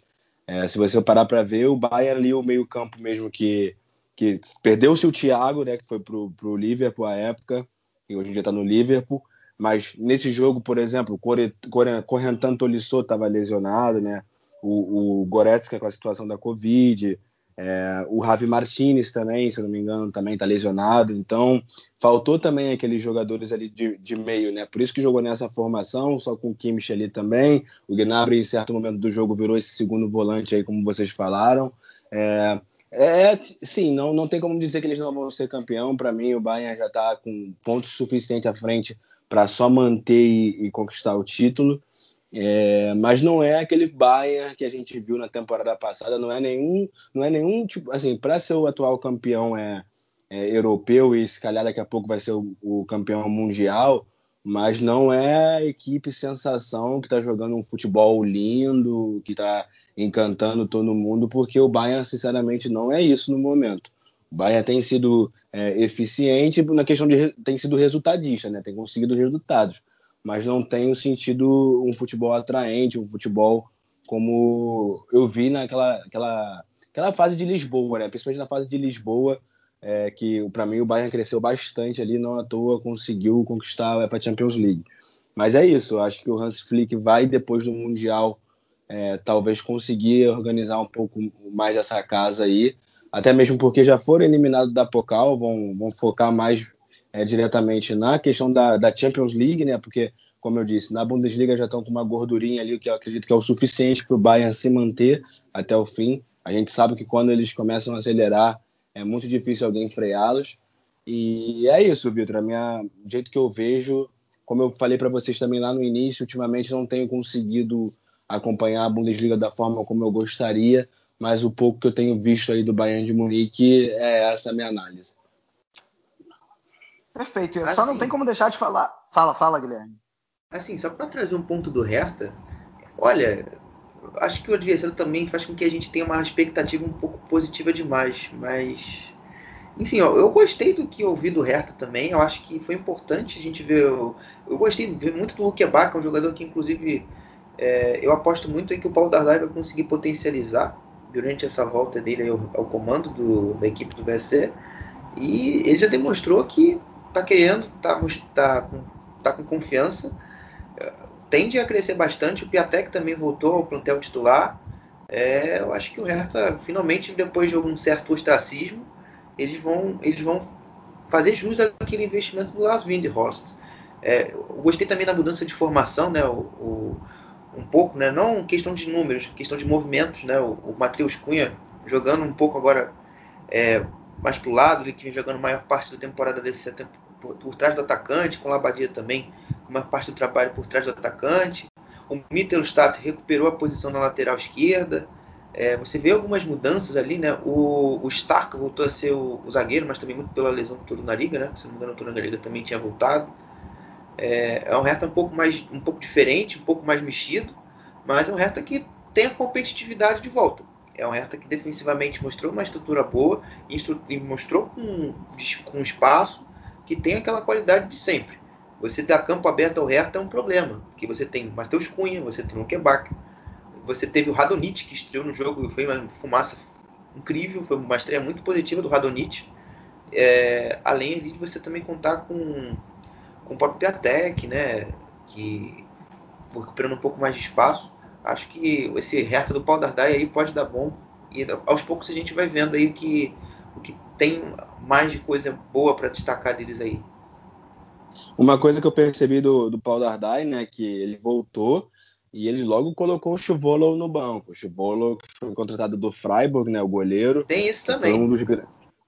É, se você parar para ver, o Bayern ali, o meio-campo mesmo que, que perdeu-se o Thiago, né, que foi pro, pro Liverpool à época, e hoje em dia está no Liverpool. Mas nesse jogo, por exemplo, o Correntan Tolisso estava lesionado, né? O, o Goretzka com a situação da Covid. É, o Javi Martinez também, se não me engano, também está lesionado. Então, faltou também aqueles jogadores ali de, de, meio, né? Por isso que jogou nessa formação, só com o Kimmich ali também. O Gnabry, em certo momento do jogo, virou esse segundo volante aí, como vocês falaram. É, é, sim, não, não tem como dizer que eles não vão ser campeão. Para mim, o Bayern já está com pontos suficientes à frente para só manter e, e, conquistar o título. É, mas não é aquele Bayern que a gente viu na temporada passada, não é nenhum, não é nenhum tipo, assim, para ser o atual campeão é, é, europeu e se calhar daqui a pouco vai ser o, o campeão mundial, mas não é a equipe sensação que está jogando um futebol lindo, que está encantando todo mundo, porque o Bayern, sinceramente, não é isso no momento. O Bayern tem sido é, eficiente na questão de tem sido resultadista, né? Tem conseguido resultados mas não tenho sentido um futebol atraente, um futebol como eu vi naquela aquela, aquela fase de Lisboa, né? principalmente na fase de Lisboa, é, que para mim o Bayern cresceu bastante ali, não à toa conseguiu conquistar a UEFA Champions League. Mas é isso, acho que o Hans Flick vai depois do Mundial é, talvez conseguir organizar um pouco mais essa casa aí, até mesmo porque já foram eliminados da Pokal, vão, vão focar mais é, diretamente na questão da, da, Champions League, né? Porque, como eu disse, na Bundesliga já estão com uma gordurinha ali que eu acredito que é o suficiente para o Bayern se manter até o fim. A gente sabe que quando eles começam a acelerar é muito difícil alguém freá-los. E é isso, Vitor. O jeito que eu vejo, como eu falei para vocês também lá no início, ultimamente não tenho conseguido acompanhar a Bundesliga da forma como eu gostaria, mas o pouco que eu tenho visto aí do Bayern de Munique é essa a minha análise. Perfeito. Assim, só não tem como deixar de falar. Fala, fala, Guilherme. Assim, só para trazer um ponto do Hertha, olha, acho que o adversário também faz com que a gente tenha uma expectativa um pouco positiva demais, mas enfim, ó, eu gostei do que ouvi do Hertha também. Eu acho que foi importante a gente ver. Eu, eu gostei muito do Luquebac, é um jogador que, inclusive, é, eu aposto muito em que o Paulo Dardai vai conseguir potencializar durante essa volta dele ao, ao comando do, da equipe do VSC. E ele já demonstrou que tá querendo, tá, tá, tá com confiança, tende a crescer bastante. O Piatek também voltou ao plantel titular. É, eu acho que o Hertha, finalmente, depois de algum certo ostracismo, eles vão, eles vão fazer jus àquele investimento do Lars Windhorst. É, gostei também da mudança de formação, né, o, o, um pouco, né, não questão de números, questão de movimentos. Né, o, o Matheus Cunha jogando um pouco agora é, mais para o lado, ele que vem jogando maior parte da temporada desse por, por trás do atacante, com o Labadia também, com maior parte do trabalho por trás do atacante. O Mittelstadt recuperou a posição na lateral esquerda. É, você vê algumas mudanças ali, né? O, o Stark voltou a ser o, o, zagueiro, mas também muito pela lesão do Torunariga, né? Se não me engano, o Torunariga também tinha voltado. É, é um Hertha um pouco mais, um pouco diferente, um pouco mais mexido, mas é um Hertha que tem a competitividade de volta. É um Hertha que defensivamente mostrou uma estrutura boa e mostrou com, com espaço que tem aquela qualidade de sempre. Você dar campo aberto ao Hertha é um problema, porque você tem Matheus Cunha, você tem o Quebac, você teve o Radonit que estreou no jogo e foi uma fumaça incrível, foi uma estreia muito positiva do Radonit. É, além de você também contar com, com o próprio Piatek, né, que recuperando um pouco mais de espaço acho que esse Hertha do Pau Dardai aí pode dar bom. E aos poucos a gente vai vendo aí que, o que tem mais de coisa boa para destacar deles aí. Uma coisa que eu percebi do, do Paul Dardai, né, que ele voltou e ele logo colocou o Chuvolo no banco. O Chuvolo que foi contratado do Freiburg, né, o goleiro. Tem isso também. Foi um dos,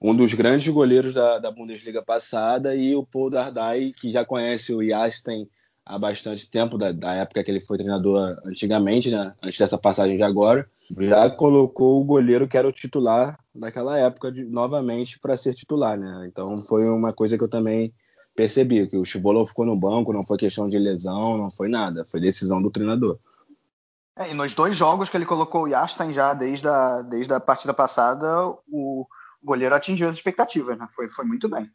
um dos grandes goleiros da, da Bundesliga passada e o Paul Dardai, que já conhece o Yasten há bastante tempo, da, da, época que ele foi treinador antigamente, né? antes dessa passagem de agora, já colocou o goleiro que era o titular daquela época de, novamente para ser titular. Né? Então foi uma coisa que eu também percebi, que o Chibolov ficou no banco, não foi questão de lesão, não foi nada, foi decisão do treinador. É, e nos dois jogos que ele colocou o Yastin já desde a, desde a partida passada, o goleiro atingiu as expectativas, né? foi, foi muito bem.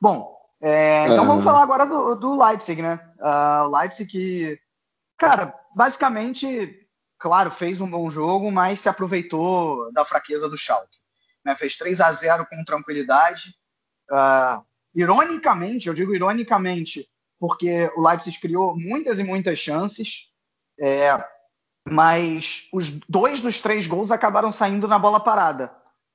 Bom, é, então uhum. vamos falar agora do, do Leipzig, né? Uh, o Leipzig que, cara, basicamente, claro, fez um bom jogo, mas se aproveitou da fraqueza do Schalke. Né? Fez 3 a 0 com tranquilidade. Uh, ironicamente, eu digo ironicamente, porque o Leipzig criou muitas e muitas chances, é, mas os dois dos três gols acabaram saindo na bola parada.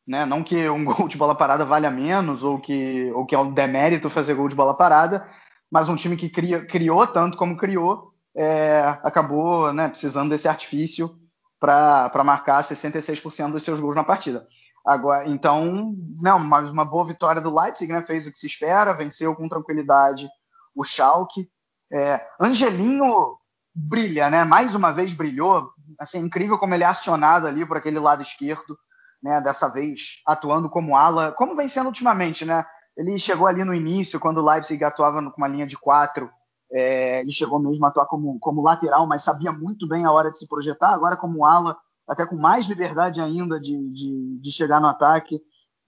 Né? Não que um (laughs) gol de bola parada valha menos ou que, ou que é um demérito fazer gol de bola parada, mas um time que cria, criou tanto como criou é, acabou né, precisando desse artifício para marcar 66% dos seus gols na partida. Agora, então, não, mas uma boa vitória do Leipzig, né? Fez o que se espera, venceu com tranquilidade o Schalke. É, Angelinho brilha, né? Mais uma vez brilhou. Assim, incrível como ele é acionado ali por aquele lado esquerdo, né? Dessa vez atuando como ala, como vem sendo ultimamente, né? Ele chegou ali no início, quando o Leipzig atuava com uma linha de quatro, é, ele chegou mesmo a atuar como, como lateral, mas sabia muito bem a hora de se projetar. Agora, como ala, até com mais liberdade ainda de, de, de chegar no ataque,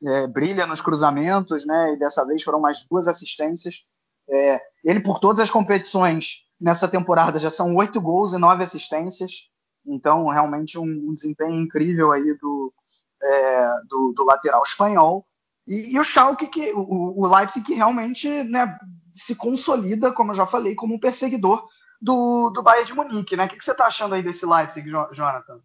é, brilha nos cruzamentos, né? E dessa vez foram mais duas assistências. É, ele, por todas as competições nessa temporada, já são oito gols e nove assistências. Então, realmente, um, um desempenho incrível aí do, é, do, do, lateral espanhol. E, e, o Schalke, que, o, o Leipzig, que realmente né, se consolida, como eu já falei, como um perseguidor do, do Bayern de Munique. Né? O que, que você está achando aí desse Leipzig, Jonathan?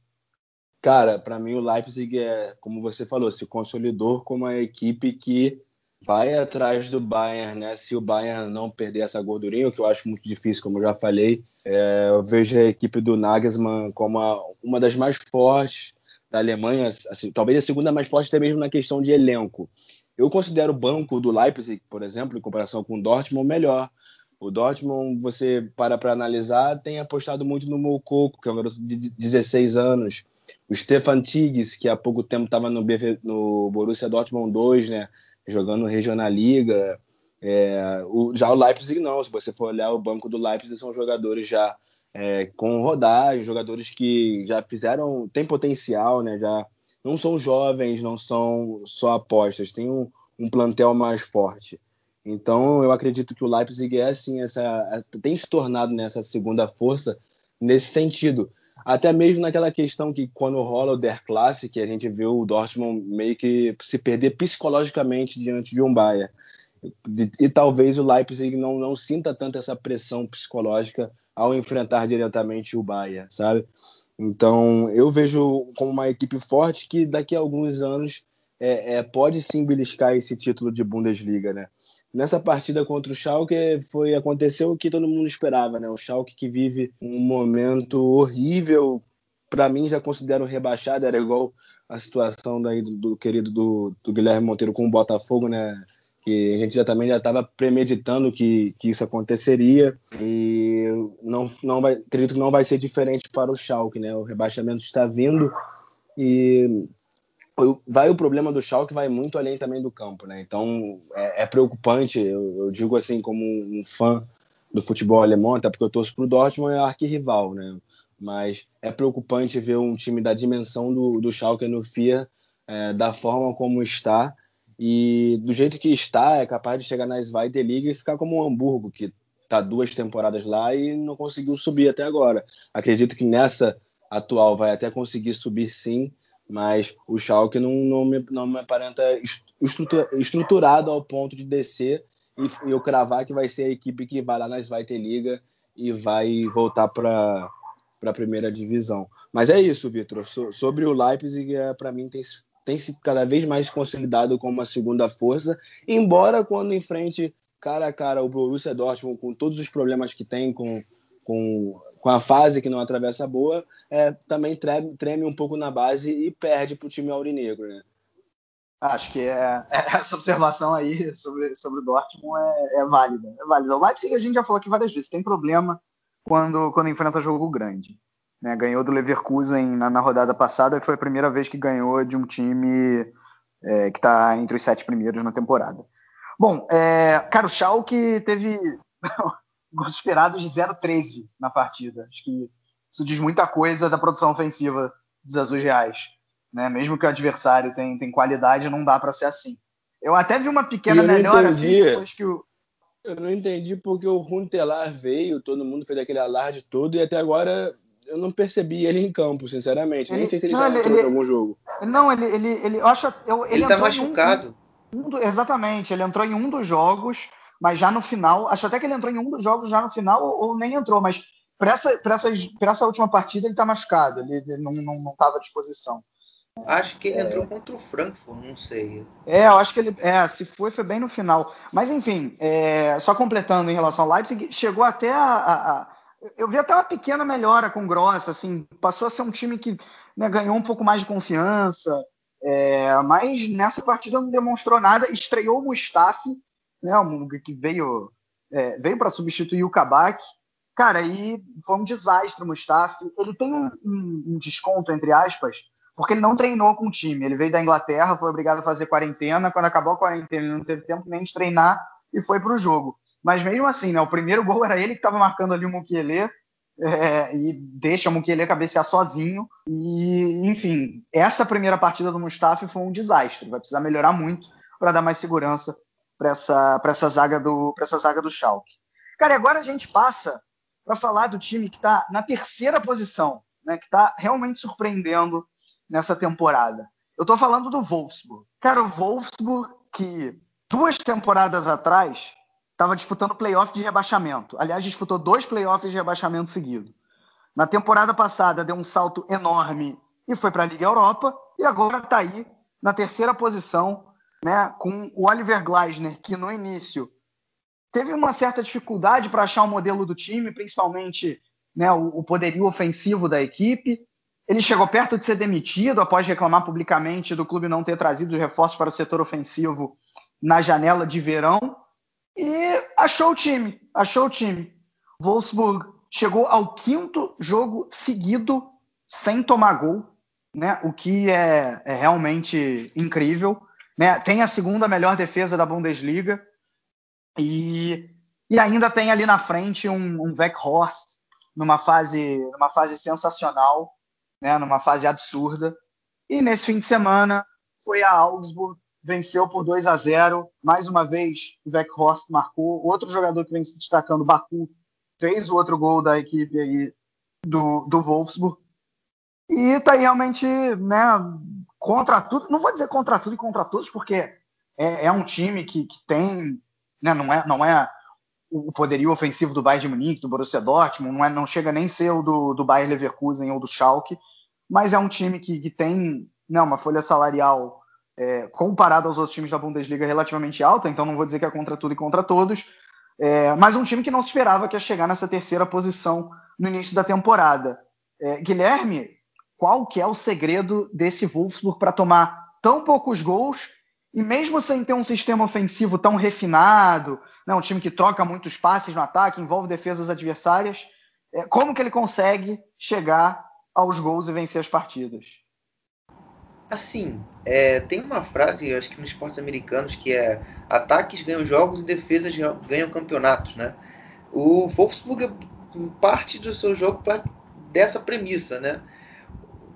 Cara, para mim o Leipzig é, como você falou, se consolidou como a equipe que vai atrás do Bayern, né? Se o Bayern não perder essa gordurinha, o que eu acho muito difícil, como eu já falei, é, eu vejo a equipe do Nagelsmann como a, uma das mais fortes da Alemanha, assim, talvez a segunda mais forte até mesmo na questão de elenco. Eu considero o banco do Leipzig, por exemplo, em comparação com o Dortmund, melhor. O Dortmund, você para para analisar, tem apostado muito no Moukoko, que é um garoto de 16 anos. O Stefan Tigges, que há pouco tempo estava no, no Borussia Dortmund 2, né? jogando Regional Liga. É, o, já o Leipzig não, se você for olhar o banco do Leipzig, são jogadores já é, com rodagem, jogadores que já fizeram, tem potencial, né? Já não são jovens, não são só apostas, tem um, um plantel mais forte. Então eu acredito que o Leipzig é assim, essa, tem se tornado nessa segunda força nesse sentido. Até mesmo naquela questão que quando rola o Der Classic, a gente vê o Dortmund meio que se perder psicologicamente diante de um Bayern. E, e talvez o Leipzig não, não sinta tanto essa pressão psicológica ao enfrentar diretamente o Bayern, sabe? Então eu vejo como uma equipe forte que daqui a alguns anos é, é, pode sim beliscar esse título de Bundesliga, né? nessa partida contra o Schalke foi aconteceu o que todo mundo esperava, né? O Schalke que vive um momento horrível, para mim já considero rebaixado, era igual a situação daí do, do querido do, do, Guilherme Monteiro com o Botafogo, né? Que a gente já também já estava premeditando que, que isso aconteceria e não, não vai, acredito que não vai ser diferente para o Schalke, né? O rebaixamento está vindo e vai o problema do Schalke vai muito além também do campo, né? Então é, é preocupante. Eu, eu, digo assim como um fã do futebol alemão, até porque eu torço para o Dortmund é arquirrival, né? Mas é preocupante ver um time da dimensão do, do Schalke no FIA é, da forma como está e do jeito que está é capaz de chegar na Zweite Liga e ficar como um Hamburgo que está duas temporadas lá e não conseguiu subir até agora. Acredito que nessa atual vai até conseguir subir sim mas o Schalke não, não, me, não me aparenta estruturado ao ponto de descer e, eu cravar que vai ser a equipe que vai lá nas vai ter liga e vai voltar para para a primeira divisão. Mas é isso, Vitor. So, sobre o Leipzig, é, para mim tem, tem se cada vez mais consolidado como uma segunda força, embora quando enfrente cara a cara o Borussia Dortmund com todos os problemas que tem com, com com a fase que não atravessa boa, é, também treme, treme, um pouco na base e perde para o time aurinegro, né? Acho que é, é, essa observação aí sobre, sobre o Dortmund é, é, válida. É válida. O Leipzig a gente já falou aqui várias vezes, tem problema quando, quando enfrenta jogo grande. Né? Ganhou do Leverkusen na, na, rodada passada e foi a primeira vez que ganhou de um time é, que está entre os sete primeiros na temporada. Bom, é, cara, o Schalke teve (laughs) gols esperados de 0,13 na partida. Acho que isso diz muita coisa da produção ofensiva dos Azuis Reais. Né? Mesmo que o adversário tem, tem qualidade, não dá para ser assim. Eu até vi uma pequena melhora assim, depois que o. Eu não entendi porque o Runtelar veio, todo mundo fez aquele alarde todo e até agora eu não percebi ele em campo, sinceramente. Ele, Nem sei se ele não, já ele, entrou em algum jogo. Não, ele, ele, ele eu acho. Eu, ele, ele tá machucado. Um, um, um, exatamente, ele entrou em um dos jogos mas já no final, acho até que ele entrou em um dos jogos já no final ou, ou nem entrou, mas para essa, essa, essa última partida ele está machucado, ele, ele não estava à disposição. Acho que ele é... entrou contra o Frankfurt, não sei. É, eu acho que ele. É, se foi, foi bem no final. Mas enfim, é, só completando em relação ao Leipzig, chegou até a, a, Eu vi até uma pequena melhora com o Gross, assim, passou a ser um time que né, ganhou um pouco mais de confiança. É, mas nessa partida não demonstrou nada. Estreou o Mustafi, né, que veio, é, veio para substituir o Kabak. Cara, aí foi um desastre o Mustafi. Ele tem um, um, um desconto, entre aspas, porque ele não treinou com o time. Ele veio da Inglaterra, foi obrigado a fazer quarentena. Quando acabou a quarentena, ele não teve tempo nem de treinar e foi para o jogo. Mas mesmo assim, né, o primeiro gol era ele que estava marcando ali o Mukiele é, e deixa o Mukiele cabecear sozinho. E, enfim, essa primeira partida do Mustafa foi um desastre. Vai precisar melhorar muito para dar mais segurança para essa, essa, zaga do, essa zaga do Schalke. Cara, e agora a gente passa para falar do time que está na terceira posição, né, que está realmente surpreendendo nessa temporada. Eu estou falando do Wolfsburg. Cara, o Wolfsburg que duas temporadas atrás estava disputando playoff de rebaixamento. Aliás, disputou dois playoffs de rebaixamento seguido. Na temporada passada deu um salto enorme e foi para a Liga Europa e agora está aí na terceira posição, né, com o Oliver Gleisner, que no início teve uma certa dificuldade para achar o modelo do time, principalmente né, o, o poderio ofensivo da equipe. Ele chegou perto de ser demitido após reclamar publicamente do clube não ter trazido os reforços para o setor ofensivo na janela de verão e achou o time, achou o time. Wolfsburg chegou ao quinto jogo seguido sem tomar gol, né? O que é, é realmente incrível. Né? Tem a segunda melhor defesa da Bundesliga e, e ainda tem ali na frente um, um Weghorst numa fase, numa fase sensacional né, numa fase absurda. E nesse fim de semana foi a Augsburg, venceu por 2 a 0. Mais uma vez, o Weghorst marcou. Outro jogador que vem se destacando, Baku, fez o outro gol da equipe aí do, do Wolfsburg. E tá aí realmente, né, contra tudo. Não vou dizer contra tudo e contra todos, porque é, é um time que, que tem, né, não é, não é o poderio ofensivo do Bayern de Munique, do Borussia Dortmund, não, é, não chega nem ser o do, do Bayern Leverkusen ou do Schalke, mas é um time que, que tem né, uma folha salarial é, comparado aos outros times da Bundesliga relativamente alta, então não vou dizer que é contra tudo e contra todos, é, mas um time que não se esperava que ia chegar nessa terceira posição no início da temporada. É, Guilherme, qual que é o segredo desse Wolfsburg para tomar tão poucos gols e mesmo sem ter um sistema ofensivo tão refinado, né, um time que troca muitos passes no ataque, envolve defesas adversárias, é, como que ele consegue chegar aos gols e vencer as partidas? Assim, é, tem uma frase, acho que nos esportes americanos, que é ataques ganham jogos e defesas ganham campeonatos, né? O Wolfsburg é parte do seu jogo dessa premissa, né?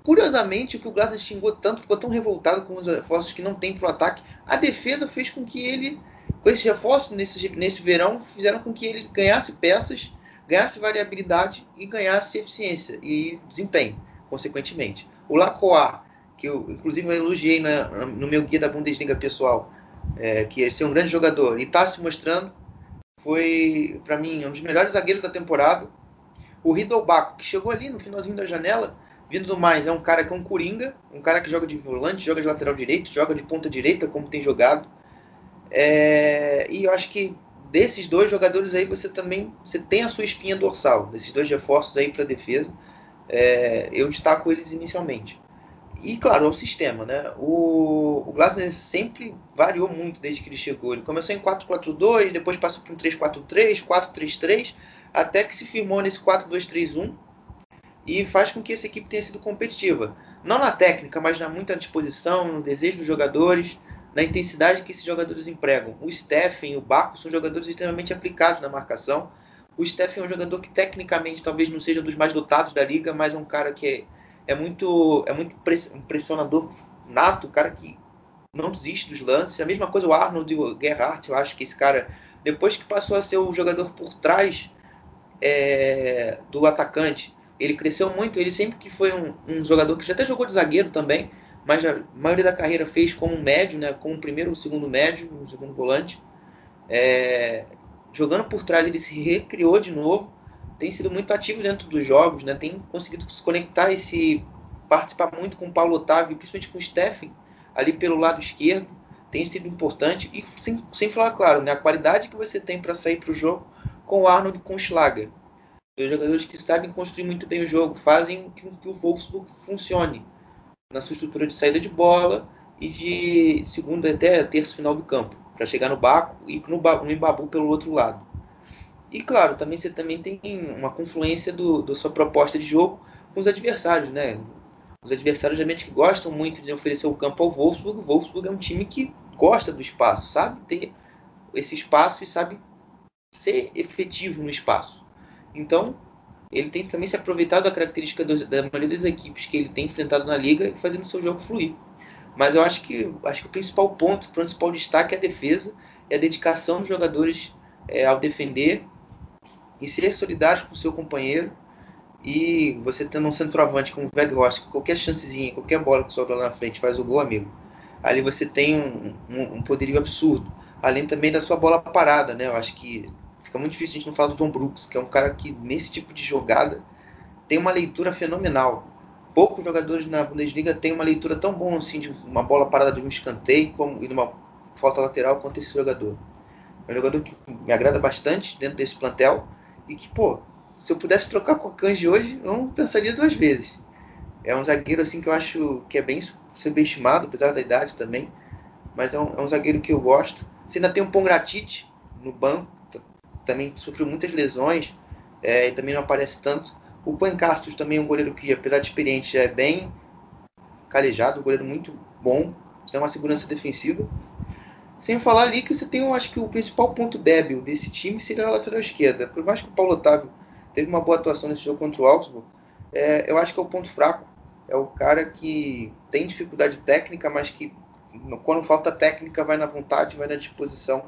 Curiosamente, o que o Glasner xingou tanto, ficou tão revoltado com os reforços que não tem para o ataque, a defesa fez com que ele, com esses reforços nesse, nesse verão, fizeram com que ele ganhasse peças, ganhasse variabilidade e ganhasse eficiência e desempenho, consequentemente. O Lacroix, que eu inclusive eu elogiei na, no meu guia da Bundesliga pessoal, é, que é ser um grande jogador e está se mostrando, foi, para mim, um dos melhores zagueiros da temporada. O Riddlebaco, que chegou ali no finalzinho da janela, Vindo do mais, é um cara que é um coringa, um cara que joga de volante, joga de lateral direito, joga de ponta direita, como tem jogado. É, e eu acho que desses dois jogadores aí você também você tem a sua espinha dorsal, desses dois reforços aí para defesa. É, eu destaco eles inicialmente. E claro, é o sistema, né? O, o Glasner sempre variou muito desde que ele chegou. Ele começou em 4-4-2, depois passou para um 3-4-3, 4-3-3, até que se firmou nesse 4-2-3-1 e faz com que essa equipe tenha sido competitiva. Não na técnica, mas na muita disposição, no desejo dos jogadores, na intensidade que esses jogadores empregam. O Steffen e o Baco são jogadores extremamente aplicados na marcação. O Steffen é um jogador que tecnicamente talvez não seja um dos mais dotados da liga, mas é um cara que é, é muito é muito pressionador nato, um cara que não desiste dos lances. A mesma coisa o Arnold o Gerhardt, eu acho que esse cara, depois que passou a ser o jogador por trás é, do atacante, ele cresceu muito, ele sempre que foi um, um, jogador que já até jogou de zagueiro também, mas a maioria da carreira fez como médio, né, como primeiro segundo médio, um segundo volante. É, jogando por trás, ele se recriou de novo, tem sido muito ativo dentro dos jogos, né, tem conseguido se conectar esse, participar muito com o Paulo Otávio, principalmente com o Steffen, ali pelo lado esquerdo, tem sido importante. E sem, sem falar, claro, né, a qualidade que você tem para sair para o jogo com o Arnold e com o Schlager. Dois jogadores que sabem construir muito bem o jogo, fazem que, que o Wolfsburg funcione na sua estrutura de saída de bola e de segunda até terça final do campo, para chegar no Baco e no, no pelo outro lado. E claro, também você também tem uma confluência do, da sua proposta de jogo com os adversários, né? Os adversários geralmente que gostam muito de oferecer o campo ao Wolfsburg. O Wolfsburg é um time que gosta do espaço, sabe ter esse espaço e sabe ser efetivo no espaço. Então, ele tem também se aproveitado da característica do, da maioria das equipes que ele tem enfrentado na liga e fazendo o seu jogo fluir. Mas eu acho que, acho que o principal ponto, o principal destaque é a defesa e a dedicação dos jogadores é, ao defender e ser solidário com o seu companheiro. E você tendo um centroavante como o Weghorst, qualquer chancezinha, qualquer bola que sobra lá na frente faz o gol, amigo. Ali você tem um, um, um poderio absurdo. Além também da sua bola parada, né? Eu acho que fica muito difícil a gente não falar do John Brooks, que é um cara que nesse tipo de jogada tem uma leitura fenomenal. Poucos jogadores na Bundesliga têm uma leitura tão boa assim de uma bola parada de um escanteio como, e de uma falta lateral quanto esse jogador. É um jogador que me agrada bastante dentro desse plantel e que, pô, se eu pudesse trocar com a Kanji hoje, eu não pensaria duas vezes. É um zagueiro assim que eu acho que é bem subestimado, apesar da idade também, mas é um, é um zagueiro que eu gosto. Você ainda tem um Pongratit no banco, também sofreu muitas lesões é, e também não aparece tanto. O Pancastos também é um goleiro que, apesar de experiente, já é bem calejado, um goleiro muito bom, tem uma segurança defensiva. Sem falar ali que você tem, eu acho que o principal ponto débil desse time seria a lateral esquerda. Por mais que o Paulo Otávio teve uma boa atuação nesse jogo contra o Augsburg, é, eu acho que é o ponto fraco. É o cara que tem dificuldade técnica, mas que quando falta técnica vai na vontade, vai na disposição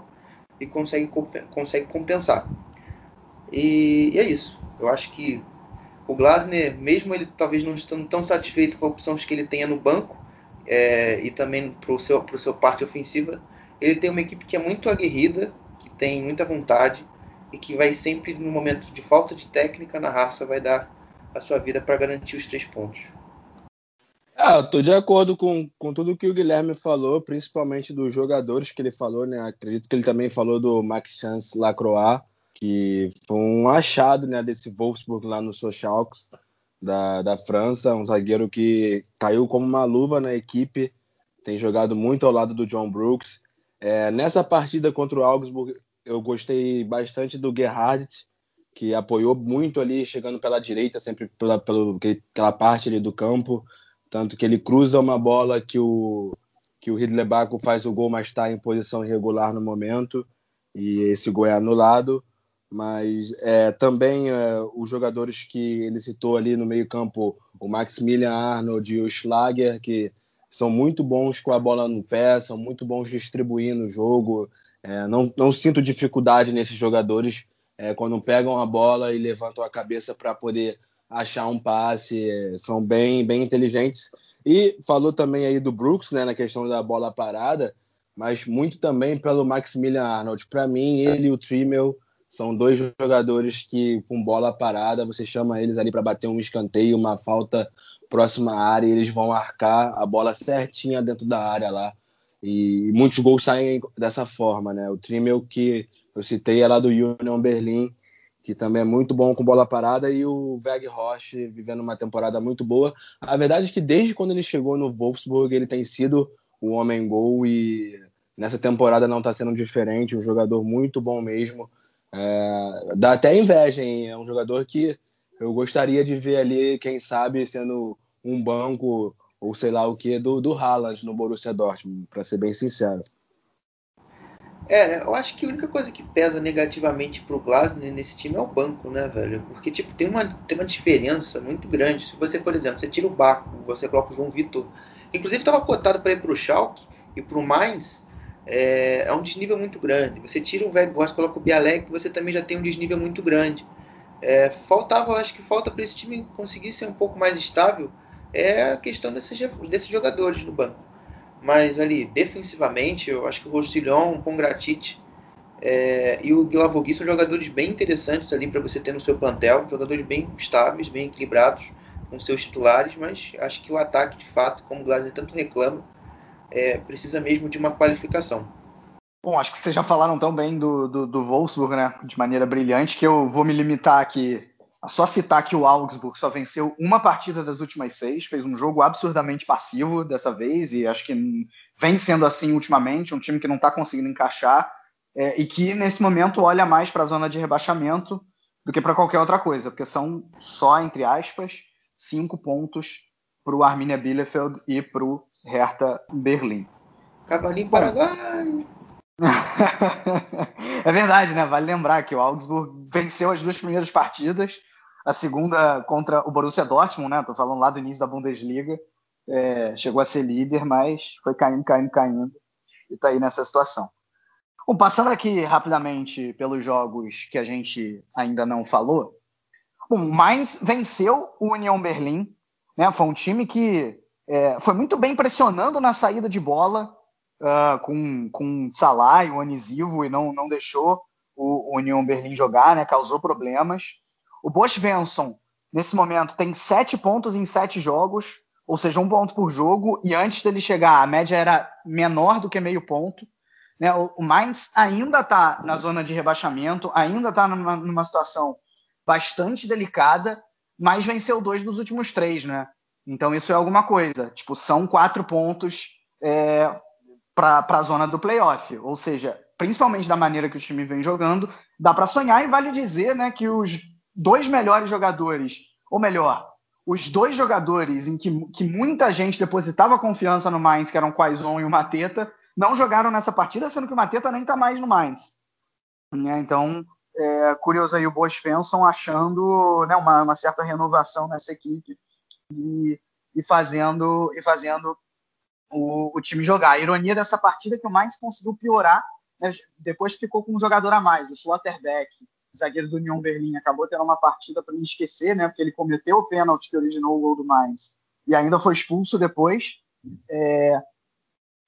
e consegue, consegue compensar. E, e é isso. Eu acho que o Glasner, mesmo ele talvez não estando tão satisfeito com a opção que ele tenha no banco é, e também para o seu, seu parte ofensiva, ele tem uma equipe que é muito aguerrida, que tem muita vontade e que vai sempre, no momento de falta de técnica na raça, vai dar a sua vida para garantir os três pontos. Ah, tô de acordo com, com tudo que o Guilherme falou, principalmente dos jogadores que ele falou, né? Acredito que ele também falou do Max Chance Lacroix, que foi um achado né, desse Wolfsburg lá no Socialx da, da França, um zagueiro que caiu como uma luva na equipe, tem jogado muito ao lado do John Brooks. É, nessa partida contra o Augsburg, eu gostei bastante do Gerhardt, que apoiou muito ali, chegando pela direita, sempre pela, pela, pela parte ali do campo tanto que ele cruza uma bola que o que o Ridley Baco faz o gol, mas está em posição irregular no momento e esse gol é anulado. Mas é, também é, os jogadores que ele citou ali no meio campo, o Maximilian Arnold e o Schlager, que são muito bons com a bola no pé, são muito bons distribuindo o jogo. É, não, não sinto dificuldade nesses jogadores é, quando pegam a bola e levantam a cabeça para poder achar um passe, são bem, bem inteligentes. E falou também aí do Brooks, né, na questão da bola parada, mas muito também pelo Maximilian Arnold. Para mim, ele e o Trimmel são dois jogadores que, com bola parada, você chama eles ali para bater um escanteio, uma falta próxima à área, e eles vão arcar a bola certinha dentro da área lá. E muitos gols saem dessa forma, né? O Trimmel que eu citei é lá do Union Berlim, que também é muito bom com bola parada, e o Veg Roche vivendo uma temporada muito boa. A verdade é que desde quando ele chegou no Wolfsburg, ele tem sido o homem gol e nessa temporada não está sendo diferente, um jogador muito bom mesmo. É, dá até inveja, hein? É um jogador que eu gostaria de ver ali, quem sabe, sendo um banco ou sei lá o que do, do Haaland no Borussia Dortmund, para ser bem sincero. É, eu acho que a única coisa que pesa negativamente pro Glasner nesse time é o banco, né, velho? Porque, tipo, tem uma, tem uma diferença muito grande. Se você, por exemplo, você tira o Baco, você coloca o João Vitor. Inclusive, estava cotado para ir pro Schalke e pro Mainz. É, é, um desnível muito grande. Você tira o Gosta, coloca o Bialek, você também já tem um desnível muito grande. É, faltava, acho que falta para esse time conseguir ser um pouco mais estável é a questão desses, desses jogadores no banco. Mas ali, defensivamente, eu acho que o Roussillon, o Pongratit é, e o Guilavogui são jogadores bem interessantes ali para você ter no seu plantel. Jogadores bem estáveis, bem equilibrados, com seus titulares, mas acho que o ataque, de fato, como o Glazer tanto reclama, é, precisa mesmo de uma qualificação. Bom, acho que vocês já falaram tão bem do, do, do Wolfsburg, né, de maneira brilhante, que eu vou me limitar aqui a só citar que o Augsburg só venceu uma partida das últimas seis, fez um jogo absurdamente passivo dessa vez, e acho que vem sendo assim ultimamente, um time que não está conseguindo encaixar, é, e que nesse momento olha mais para a zona de rebaixamento do que para qualquer outra coisa, porque são só, entre aspas, cinco pontos para o Arminia Bielefeld e para o Hertha Berlim. Cavalinho Paraguai! (laughs) é verdade, né? Vale lembrar que o Augsburg venceu as duas primeiras partidas, a segunda contra o Borussia Dortmund, né? Tô falando lá do início da Bundesliga. É, chegou a ser líder, mas foi caindo, caindo, caindo e tá aí nessa situação. Bom, passando aqui rapidamente pelos jogos que a gente ainda não falou. O Mainz venceu o União Berlim, né? Foi um time que é, foi muito bem pressionando na saída de bola, uh, com, com Salah e o Anisivo e não, não deixou o, o Union Berlim jogar, né? Causou problemas. O Bosch Benson, nesse momento, tem sete pontos em sete jogos, ou seja, um ponto por jogo, e antes dele chegar, a média era menor do que meio ponto. Né? O, o Mainz ainda está na zona de rebaixamento, ainda está numa, numa, situação bastante delicada, mas venceu dois dos últimos três, né? Então isso é alguma coisa. Tipo, são quatro pontos é, para a zona do playoff. Ou seja, principalmente da maneira que o time vem jogando, dá para sonhar e vale dizer né, que os dois melhores jogadores, ou melhor, os dois jogadores em que, que muita gente depositava confiança no Mainz, que eram o Quaison e o Mateta, não jogaram nessa partida, sendo que o Mateta nem está mais no Mainz. Né? Então, é curioso aí o Boas Svensson achando né, uma, uma, certa renovação nessa equipe e, e, fazendo, e fazendo o, o, time jogar. A ironia dessa partida é que o Mainz conseguiu piorar, né, depois ficou com um jogador a mais, o Schlotterbeck, zagueiro do União Berlim, acabou tendo uma partida para não esquecer, né, porque ele cometeu o pênalti que originou o gol do Mainz e ainda foi expulso depois. É,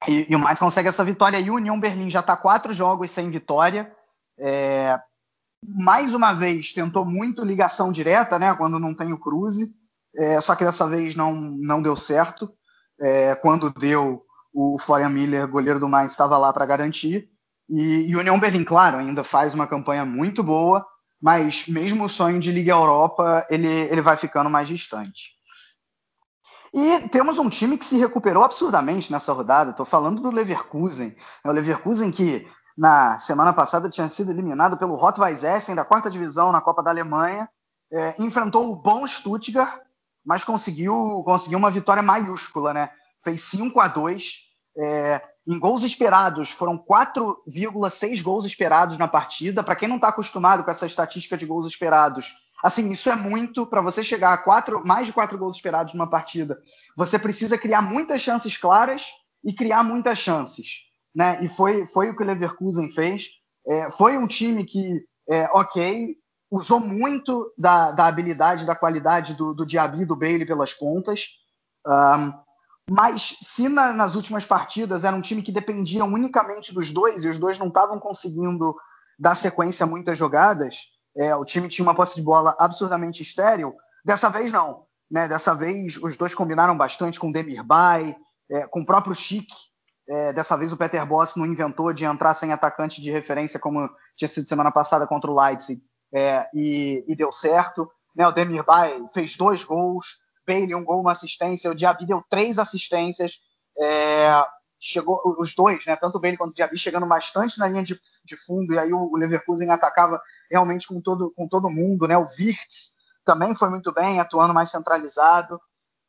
e, e, o Mainz consegue essa vitória e o União Berlim já está quatro jogos sem vitória. É, mais uma vez tentou muito ligação direta, né, quando não tem o Cruze, é, só que dessa vez não, não deu certo é, quando deu, o Florian Miller, goleiro do Mainz, estava lá para garantir. E, e União Berlim, claro, ainda faz uma campanha muito boa, mas mesmo o sonho de Liga Europa, ele, ele vai ficando mais distante. E temos um time que se recuperou absurdamente nessa rodada. Estou falando do Leverkusen. É o Leverkusen que na semana passada tinha sido eliminado pelo Rot-Weiss Essen da quarta divisão na Copa da Alemanha. É, enfrentou o bom Stuttgart mas conseguiu, conseguiu uma vitória maiúscula, né? Fez 5 a 2 é, em gols esperados, foram 4,6 gols esperados na partida. Para quem não está acostumado com essa estatística de gols esperados, assim, isso é muito. Para você chegar a quatro, mais de 4 gols esperados numa partida, você precisa criar muitas chances claras e criar muitas chances. Né? E foi, foi o que o Leverkusen fez. É, foi um time que, é, ok, usou muito da, da habilidade, da qualidade do, do Diaby e do Bailey pelas pontas. Um, mas se na, nas últimas partidas era um time que dependia unicamente dos dois e os dois não estavam conseguindo dar sequência a muitas jogadas, é, o time tinha uma posse de bola absurdamente estéril. Dessa vez não. Né? Dessa vez os dois combinaram bastante com o Demir Bay, é, com o próprio Chic. É, dessa vez o Peter Boss não inventou de entrar sem atacante de referência como tinha sido semana passada contra o Leipzig é, e, e, deu certo. Né? O Demir Bay fez dois gols, Bailey um gol, uma assistência, o Diaby deu três assistências. É, chegou os dois, né? Tanto o Bailey quanto o Diaby chegando bastante na linha de, de fundo e aí o, o, Leverkusen atacava realmente com todo com todo mundo, né? O Wirtz também foi muito bem, atuando mais centralizado.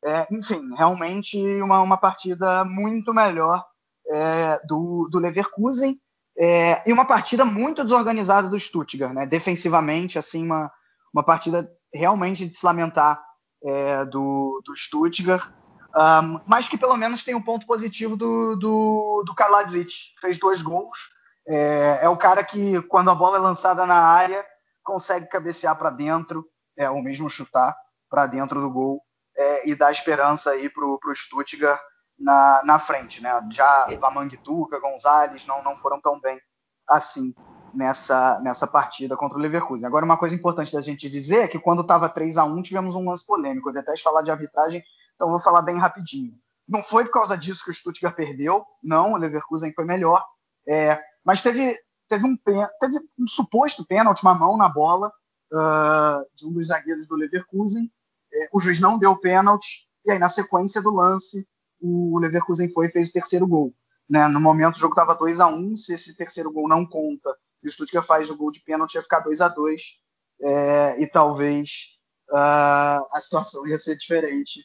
É, enfim, realmente uma, uma partida muito melhor é, do, do Leverkusen é, e uma partida muito desorganizada do Stuttgart, né? Defensivamente, assim, uma, uma partida realmente de se lamentar é, do, do Stuttgart. Um, mas que pelo menos tem um ponto positivo do, do, do Kaladzic. Fez dois gols. É, é, o cara que, quando a bola é lançada na área, consegue cabecear para dentro, é, ou mesmo chutar para dentro do gol é, e dar esperança aí para o Stuttgart na, na frente, né? Já Lamang Tuca, Gonzalez não, não foram tão bem assim. nessa, nessa partida contra o Leverkusen. Agora, uma coisa importante da gente dizer é que quando estava 3 a 1 tivemos um lance polêmico. Eu detesto falar de arbitragem, então vou falar bem rapidinho. Não foi por causa disso que o Stuttgart perdeu, não, o Leverkusen foi melhor, é, mas teve, teve, um, teve um suposto pênalti, uma mão na bola uh, de um dos zagueiros do Leverkusen. É, o juiz não deu pênalti, e aí na sequência do lance, o Leverkusen foi e fez o terceiro gol. Né? No momento o jogo estava 2 a 1 se esse terceiro gol não conta o Stuttgart faz o gol de pênalti, ia ficar 2 a 2 é, e talvez uh, a situação ia ser diferente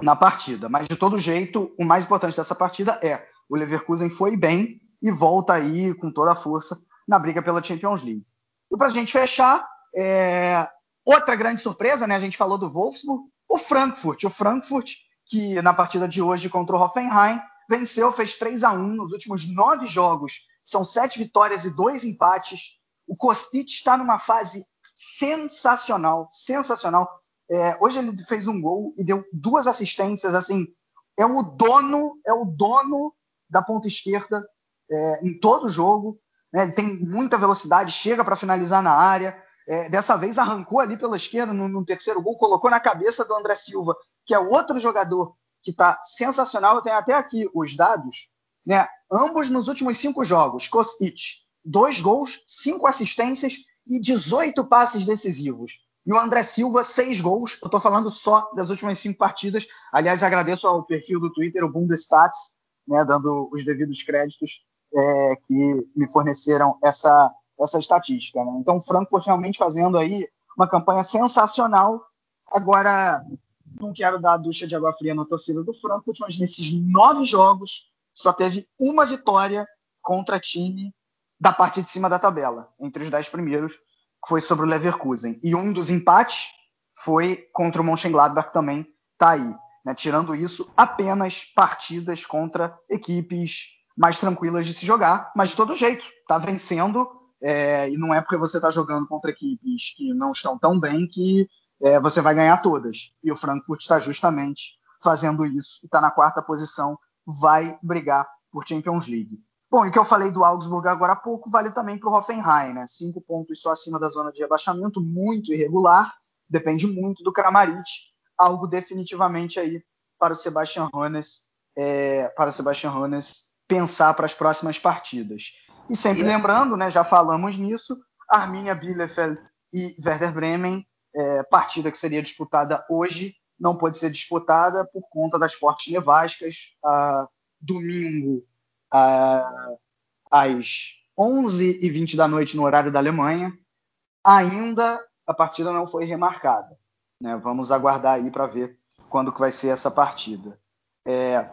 na partida. Mas de todo jeito, o mais importante dessa partida é o Leverkusen foi bem e volta aí com toda a força na briga pela Champions League. E para a gente fechar, é, outra grande surpresa, né? A gente falou do Wolfsburg, o Frankfurt. O Frankfurt, que na partida de hoje contra o Hoffenheim, venceu, fez 3 a 1 nos últimos nove jogos. São sete vitórias e dois empates. O Kostic está numa fase sensacional, sensacional. É, hoje ele fez um gol e deu duas assistências. Assim, é o dono, é o dono da ponta esquerda é, em todo o jogo. Né? Ele tem muita velocidade, chega para finalizar na área. É, dessa vez arrancou ali pela esquerda no, no, terceiro gol, colocou na cabeça do André Silva, que é outro jogador que está sensacional. Eu tenho até aqui os dados. Né? Ambos nos últimos cinco jogos, Kostic, dois gols, cinco assistências e 18 passes decisivos. E o André Silva, seis gols. Eu estou falando só das últimas cinco partidas. Aliás, agradeço ao perfil do Twitter, o Bundestats, né, dando os devidos créditos é, que me forneceram essa, essa estatística. Né? Então, o Frankfurt realmente fazendo aí uma campanha sensacional. Agora, não quero dar a ducha de água fria na torcida do Frankfurt, mas nesses nove jogos só teve uma vitória contra time da parte de cima da tabela, entre os dez primeiros que foi sobre o Leverkusen. E um dos empates foi contra o Mönchengladbach também está aí. Né? Tirando isso, apenas partidas contra equipes mais tranquilas de se jogar, mas de todo jeito, está vencendo. É, e não é porque você está jogando contra equipes que não estão tão bem que é, você vai ganhar todas. E o Frankfurt está justamente fazendo isso e está na quarta posição, vai brigar por Champions League. Bom, e o que eu falei do Augsburg agora há pouco vale também para o Hoffenheim, né? Cinco pontos só acima da zona de rebaixamento, muito irregular, depende muito do Kramaric, algo definitivamente aí para o Sebastian Hoeneß, é, para o Sebastian Hoeneß pensar para as próximas partidas. E sempre yes. lembrando, né, já falamos nisso, Arminia Bielefeld e Werder Bremen, é, partida que seria disputada hoje, não pode ser disputada por conta das fortes nevascas. Ah, domingo uh, às 11h20 da noite no horário da Alemanha. Ainda a partida não foi remarcada. Né? Vamos aguardar aí para ver quando que vai ser essa partida. É,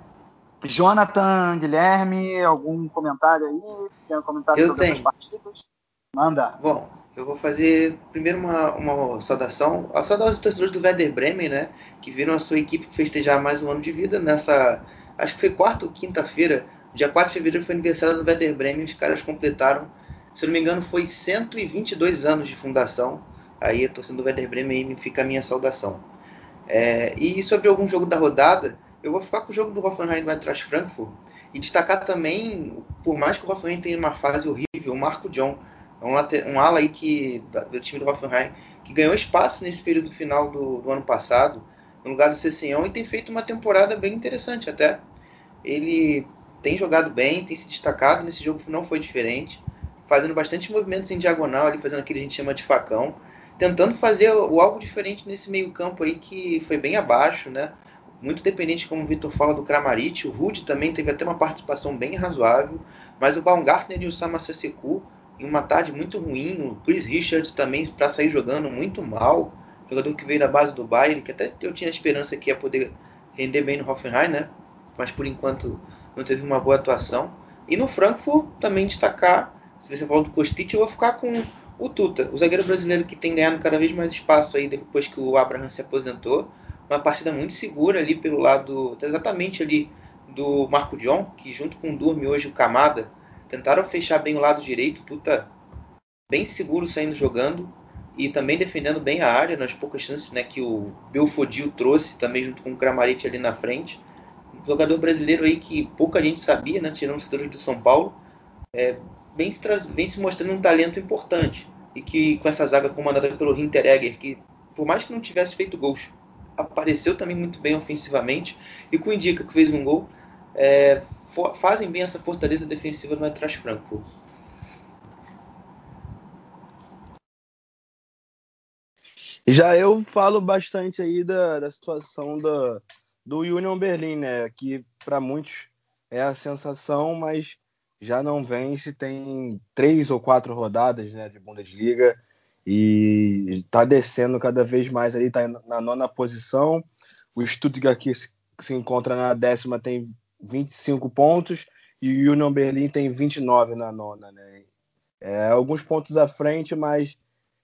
Jonathan, Guilherme, algum comentário aí? Tem um comentário eu sobre tenho. essas partidas? Manda. Bom, eu vou fazer primeiro uma, uma saudação. A saudação dos torcedores do Werder Bremen, né? Que viram a sua equipe festejar mais um ano de vida nessa. Acho que foi quarta ou quinta-feira Dia 4 de fevereiro foi aniversário do Werder Bremen, os caras completaram, se não me engano, foi 122 anos de fundação. Aí a torcida do Werder Bremen aí fica a minha saudação. É, e sobre algum jogo da rodada, eu vou ficar com o jogo do Hoffenheim do Eintracht Frankfurt e destacar também, por mais que o Hoffenheim tenha uma fase horrível, o Marco John, é um, um ala aí que, do time do Hoffenheim, que ganhou espaço nesse período final do, do ano passado, no lugar do Cessenhão, e tem feito uma temporada bem interessante até. Ele tem jogado bem, tem se destacado. Nesse jogo não foi diferente. Fazendo bastante movimentos em diagonal, ali, fazendo aquilo que a gente chama de facão. Tentando fazer o algo diferente nesse meio-campo aí que foi bem abaixo, né? Muito dependente, como o Vitor fala, do Kramaric. O Rude também teve até uma participação bem razoável. Mas o Baumgartner e o Sama Seseku, em uma tarde muito ruim. O Chris Richards também, para sair jogando, muito mal. Jogador que veio da base do Bayern, que até eu tinha esperança que ia poder render bem no Hoffenheim, né? Mas por enquanto não teve uma boa atuação. E no Frankfurt também destacar, se você falou do Kostic, eu vou ficar com o Tuta, o zagueiro brasileiro que tem ganhado cada vez mais espaço aí depois que o Abraham se aposentou. Uma partida muito segura ali pelo lado, exatamente ali do Marco John, que junto com o Durme hoje o Camada tentaram fechar bem o lado direito. Tuta bem seguro saindo jogando e também defendendo bem a área nas poucas chances né, que o Belfodil trouxe também junto com o Kramaric ali na frente jogador brasileiro aí que pouca gente sabia, né? Tirando os setores do São Paulo. é, vem, se, se mostrando um talento importante. E que com essa zaga comandada pelo Hinteregger, que por mais que não tivesse feito gols, apareceu também muito bem ofensivamente. E com o Indica, que fez um gol, é, fazem bem essa fortaleza defensiva no Eintracht Frankfurt. Já eu falo bastante aí da, da situação do, do Union Berlin, né? Que para muitos é a sensação, mas já não vence, tem três ou quatro rodadas né, de Bundesliga e está descendo cada vez mais ali, está na nona posição. O Stuttgart que se encontra na décima tem 25 pontos e o Union Berlin tem 29 na nona, né? É, alguns pontos à frente, mas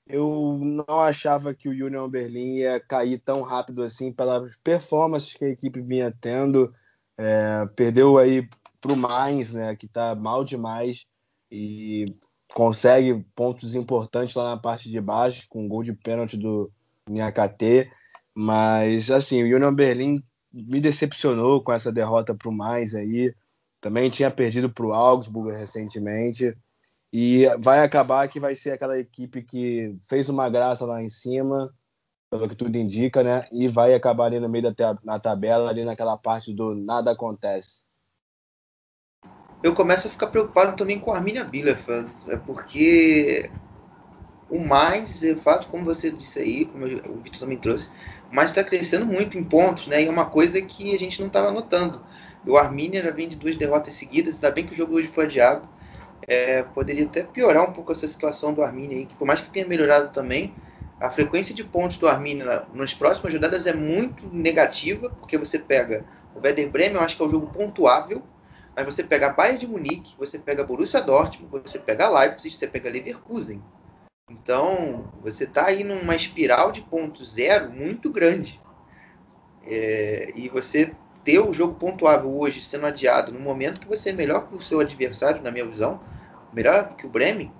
eu não achava que o Union Berlin ia cair tão rápido assim pelas performances que a equipe vinha tendo. É, perdeu aí para o Mainz, né, que está mal demais e consegue pontos importantes lá na parte de baixo com um gol de pênalti do Nhakate. Mas assim, o Union Berlin me decepcionou com essa derrota para o Mainz aí. Também tinha perdido para o Augsburg recentemente. E vai acabar que vai ser aquela equipe que fez uma graça lá em cima, pelo que tudo indica, né? E vai acabar ali no meio da na tabela, ali naquela parte do nada acontece. Eu começo a ficar preocupado também com a Arminia Bielefeld, é porque o mais, é fato, como você disse aí, como o Vitor também trouxe, mas está crescendo muito em pontos, né? E é uma coisa que a gente não estava notando. O Arminia já vem de duas derrotas seguidas, ainda bem que o jogo hoje foi adiado é, poderia até piorar um pouco essa situação do Arminia aí, que por mais que tenha melhorado também, a frequência de pontos do Arminia nas próximas rodadas é muito negativa, porque você pega o Werder Bremen, eu acho que é um jogo pontuável, mas você pega a Bayern de Munique, você pega a Borussia Dortmund, você pega a Leipzig, você pega a Leverkusen. Então, você está aí numa espiral de pontos zero muito grande. É, e você ter o jogo pontuável hoje sendo adiado no momento que você é melhor que o seu adversário, na minha visão, melhor que o Bremen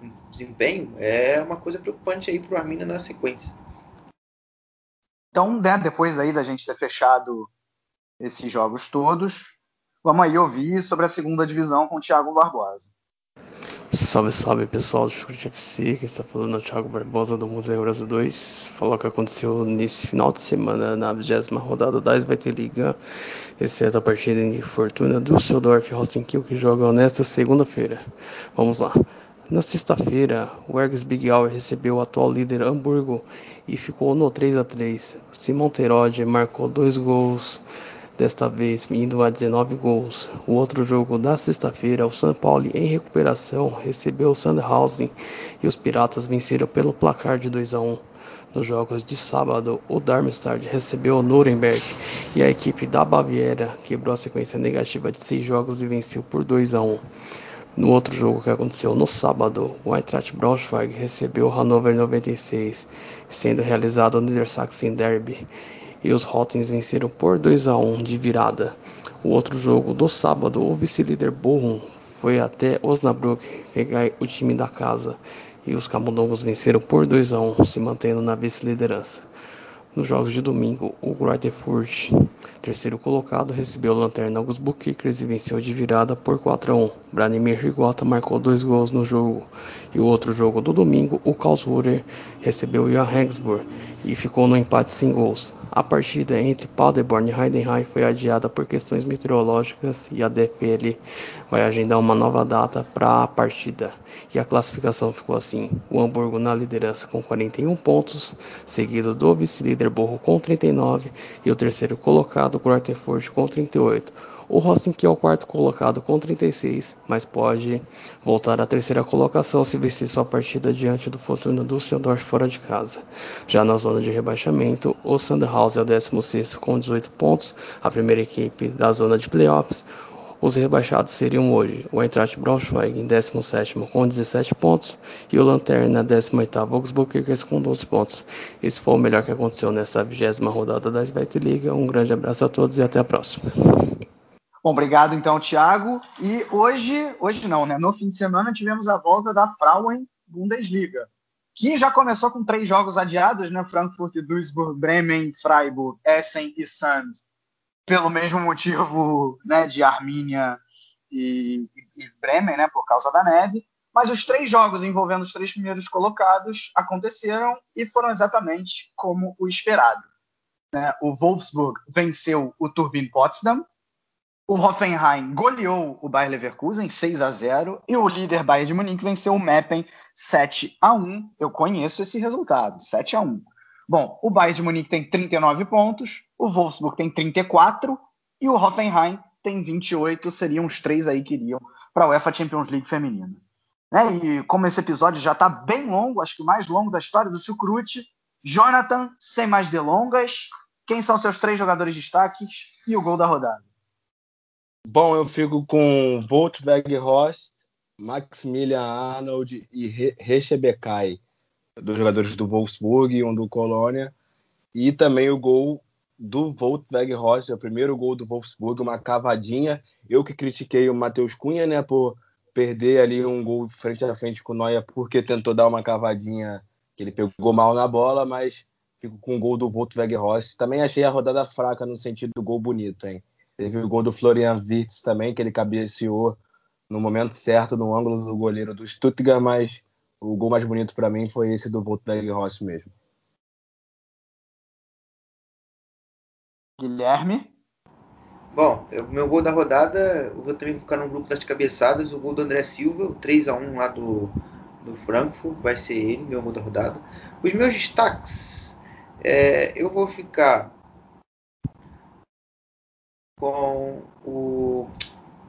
em desempenho, é uma coisa preocupante aí para o Arminia na sequência. Então, né, depois aí da gente ter fechado esses jogos todos, vamos aí ouvir sobre a segunda divisão com o Thiago Barbosa. Salve, salve pessoal do Chute FC, que está falando é o Thiago Barbosa do Museu Brasil 2. Falou o que aconteceu nesse final de semana na 20 rodada da SBT Liga, exceto a partida em Fortuna do Düsseldorf e Rosenkiel que jogam nesta segunda-feira. Vamos lá. Na sexta-feira, o Ergs Big Hour recebeu o atual líder Hamburgo e ficou no 3 a 3 Simon Terode marcou dois gols desta vez indo a 19 gols. O outro jogo da sexta-feira, o São Paulo em recuperação recebeu o Sandhausen e os Piratas venceram pelo placar de 2 a 1. Nos jogos de sábado, o Darmstadt recebeu o Nuremberg e a equipe da Baviera quebrou a sequência negativa de seis jogos e venceu por 2 a 1. No outro jogo que aconteceu no sábado, o Eintracht Braunschweig recebeu o Hannover 96, sendo realizado o Niedersachsen Derby e os Rottens venceram por 2 a 1 de virada. O outro jogo do sábado, o vice-líder Bochum foi até Osnabrück pegar o time da casa e os camundongos venceram por 2 a 1, se mantendo na vice-liderança. Nos jogos de domingo, o Greuther Furt, terceiro colocado, recebeu o Lanterna Augsburg Kickers e venceu de virada por 4 a 1. Branimir Rigota marcou dois gols no jogo. E o outro jogo do domingo, o Karlsruher recebeu o Johannesburg e ficou no empate sem gols. A partida entre Paderborn e Heidenheim foi adiada por questões meteorológicas e a DFL vai agendar uma nova data para a partida e a classificação ficou assim: o Hamburgo na liderança com 41 pontos, seguido do vice-líder Borro com 39 e o terceiro colocado Grotefurt com 38. O Racing que é o quarto colocado com 36, mas pode voltar à terceira colocação se vencer sua partida diante do Fortuna Düsseldorf fora de casa. Já na zona de rebaixamento, o Sandhausen é o 16 com 18 pontos, a primeira equipe da zona de playoffs. Os rebaixados seriam hoje o Eintracht Braunschweig em 17 com 17 pontos e o Lanterna 18 Augsburg Kickers com 12 pontos. Esse foi o melhor que aconteceu nessa 20 rodada da Svete Liga. Um grande abraço a todos e até a próxima. Bom, obrigado então, Thiago. E hoje, hoje não, né? No fim de semana tivemos a volta da Frauen Bundesliga, que já começou com três jogos adiados, né? Frankfurt, Duisburg, Bremen, Freiburg, Essen e Sand pelo mesmo motivo né, de Armínia e, e Bremen, né, por causa da neve. Mas os três jogos envolvendo os três primeiros colocados aconteceram e foram exatamente como o esperado. Né? O Wolfsburg venceu o Turbine Potsdam, o Hoffenheim goleou o Bayer Leverkusen 6 a 0 e o líder Bayern de Munique venceu o Meppen 7 a 1. Eu conheço esse resultado, 7 a 1. Bom, o Bayern de Munique tem 39 pontos, o Wolfsburg tem 34 e o Hoffenheim tem 28. Seriam os três aí que iriam para a UEFA Champions League feminina. Né? E como esse episódio já está bem longo, acho que o mais longo da história do Chucrute, Jonathan, sem mais delongas, quem são seus três jogadores destaques e o gol da rodada? Bom, eu fico com Volkswagen Ross, Maximilian Arnold e Rechebekai, dos jogadores do Wolfsburg e um do Colônia. E também o gol do Volkswagen Ross, o primeiro gol do Wolfsburg, uma cavadinha. Eu que critiquei o Matheus Cunha, né, por perder ali um gol frente a frente com o Noia porque tentou dar uma cavadinha que ele pegou mal na bola, mas fico com o gol do Volkswagen Ross. Também achei a rodada fraca no sentido do gol bonito, hein? Teve o gol do Florian Wirtz também, que ele cabeceou no momento certo, no ângulo do goleiro do Stuttgart, mas o gol mais bonito para mim foi esse do Volkswagen Ross mesmo. Guilherme? Bom, o meu gol da rodada, eu vou também ficar no grupo das cabeçadas, o gol do André Silva, o 3 a 1 lá do, do Frankfurt, vai ser ele, meu gol da rodada. Os meus destaques, é, eu vou ficar com o,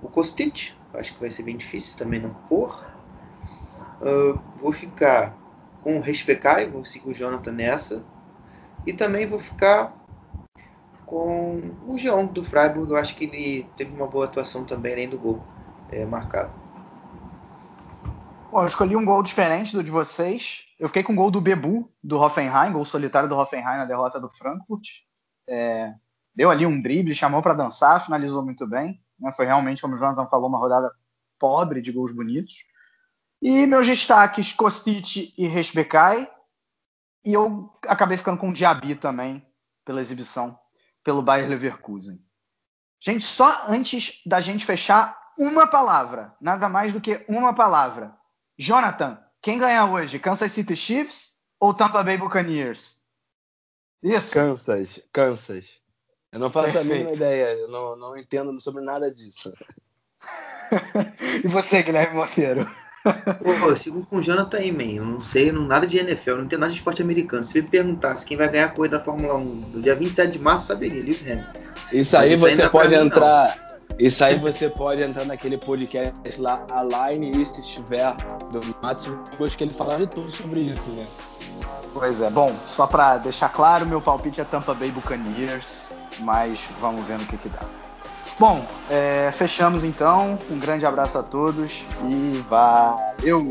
o Kostic, acho que vai ser bem difícil também não pôr. Uh, vou ficar com o Respecai, vou seguir o Jonathan nessa. E também vou ficar com o Jean do Freiburg. Eu acho que ele teve uma boa atuação também, além do gol é, marcado. Bom, eu escolhi um gol diferente do de vocês. Eu fiquei com o gol do Bebu, do Hoffenheim, gol solitário do Hoffenheim na derrota do Frankfurt. É, deu ali um drible, chamou para dançar, finalizou muito bem. Né? Foi realmente, como o Jonathan falou, uma rodada pobre de gols bonitos. E meus destaques, Kostic e Resbekai. E eu acabei ficando com o Diaby também, pela exibição pelo Bayer Leverkusen. Gente, só antes da gente fechar, uma palavra, nada mais do que uma palavra. Jonathan, quem ganha hoje? Kansas City Chiefs ou Tampa Bay Buccaneers? Isso. Kansas, Kansas. Eu não faço Perfeito. a mínima ideia, eu não, não entendo sobre nada disso. (laughs) e você, Guilherme Monteiro? Pô, eu sigo com o Jonathan aí, man. Eu não sei não, nada de NFL, eu não entendo nada de esporte americano. Se me perguntasse quem vai ganhar a corrida da Fórmula 1 no dia 27 de março, eu saberia, Lewis Hamilton. Isso aí você é pode entrar. Não. Isso aí você pode entrar naquele podcast lá, Aline e se estiver, do Matos que ele falar de tudo sobre isso, né? Pois é, bom, só pra deixar claro, meu palpite é Tampa Bay Buccaneers, mas vamos ver no que que dá. Bom, é, fechamos então. Um grande abraço a todos e valeu!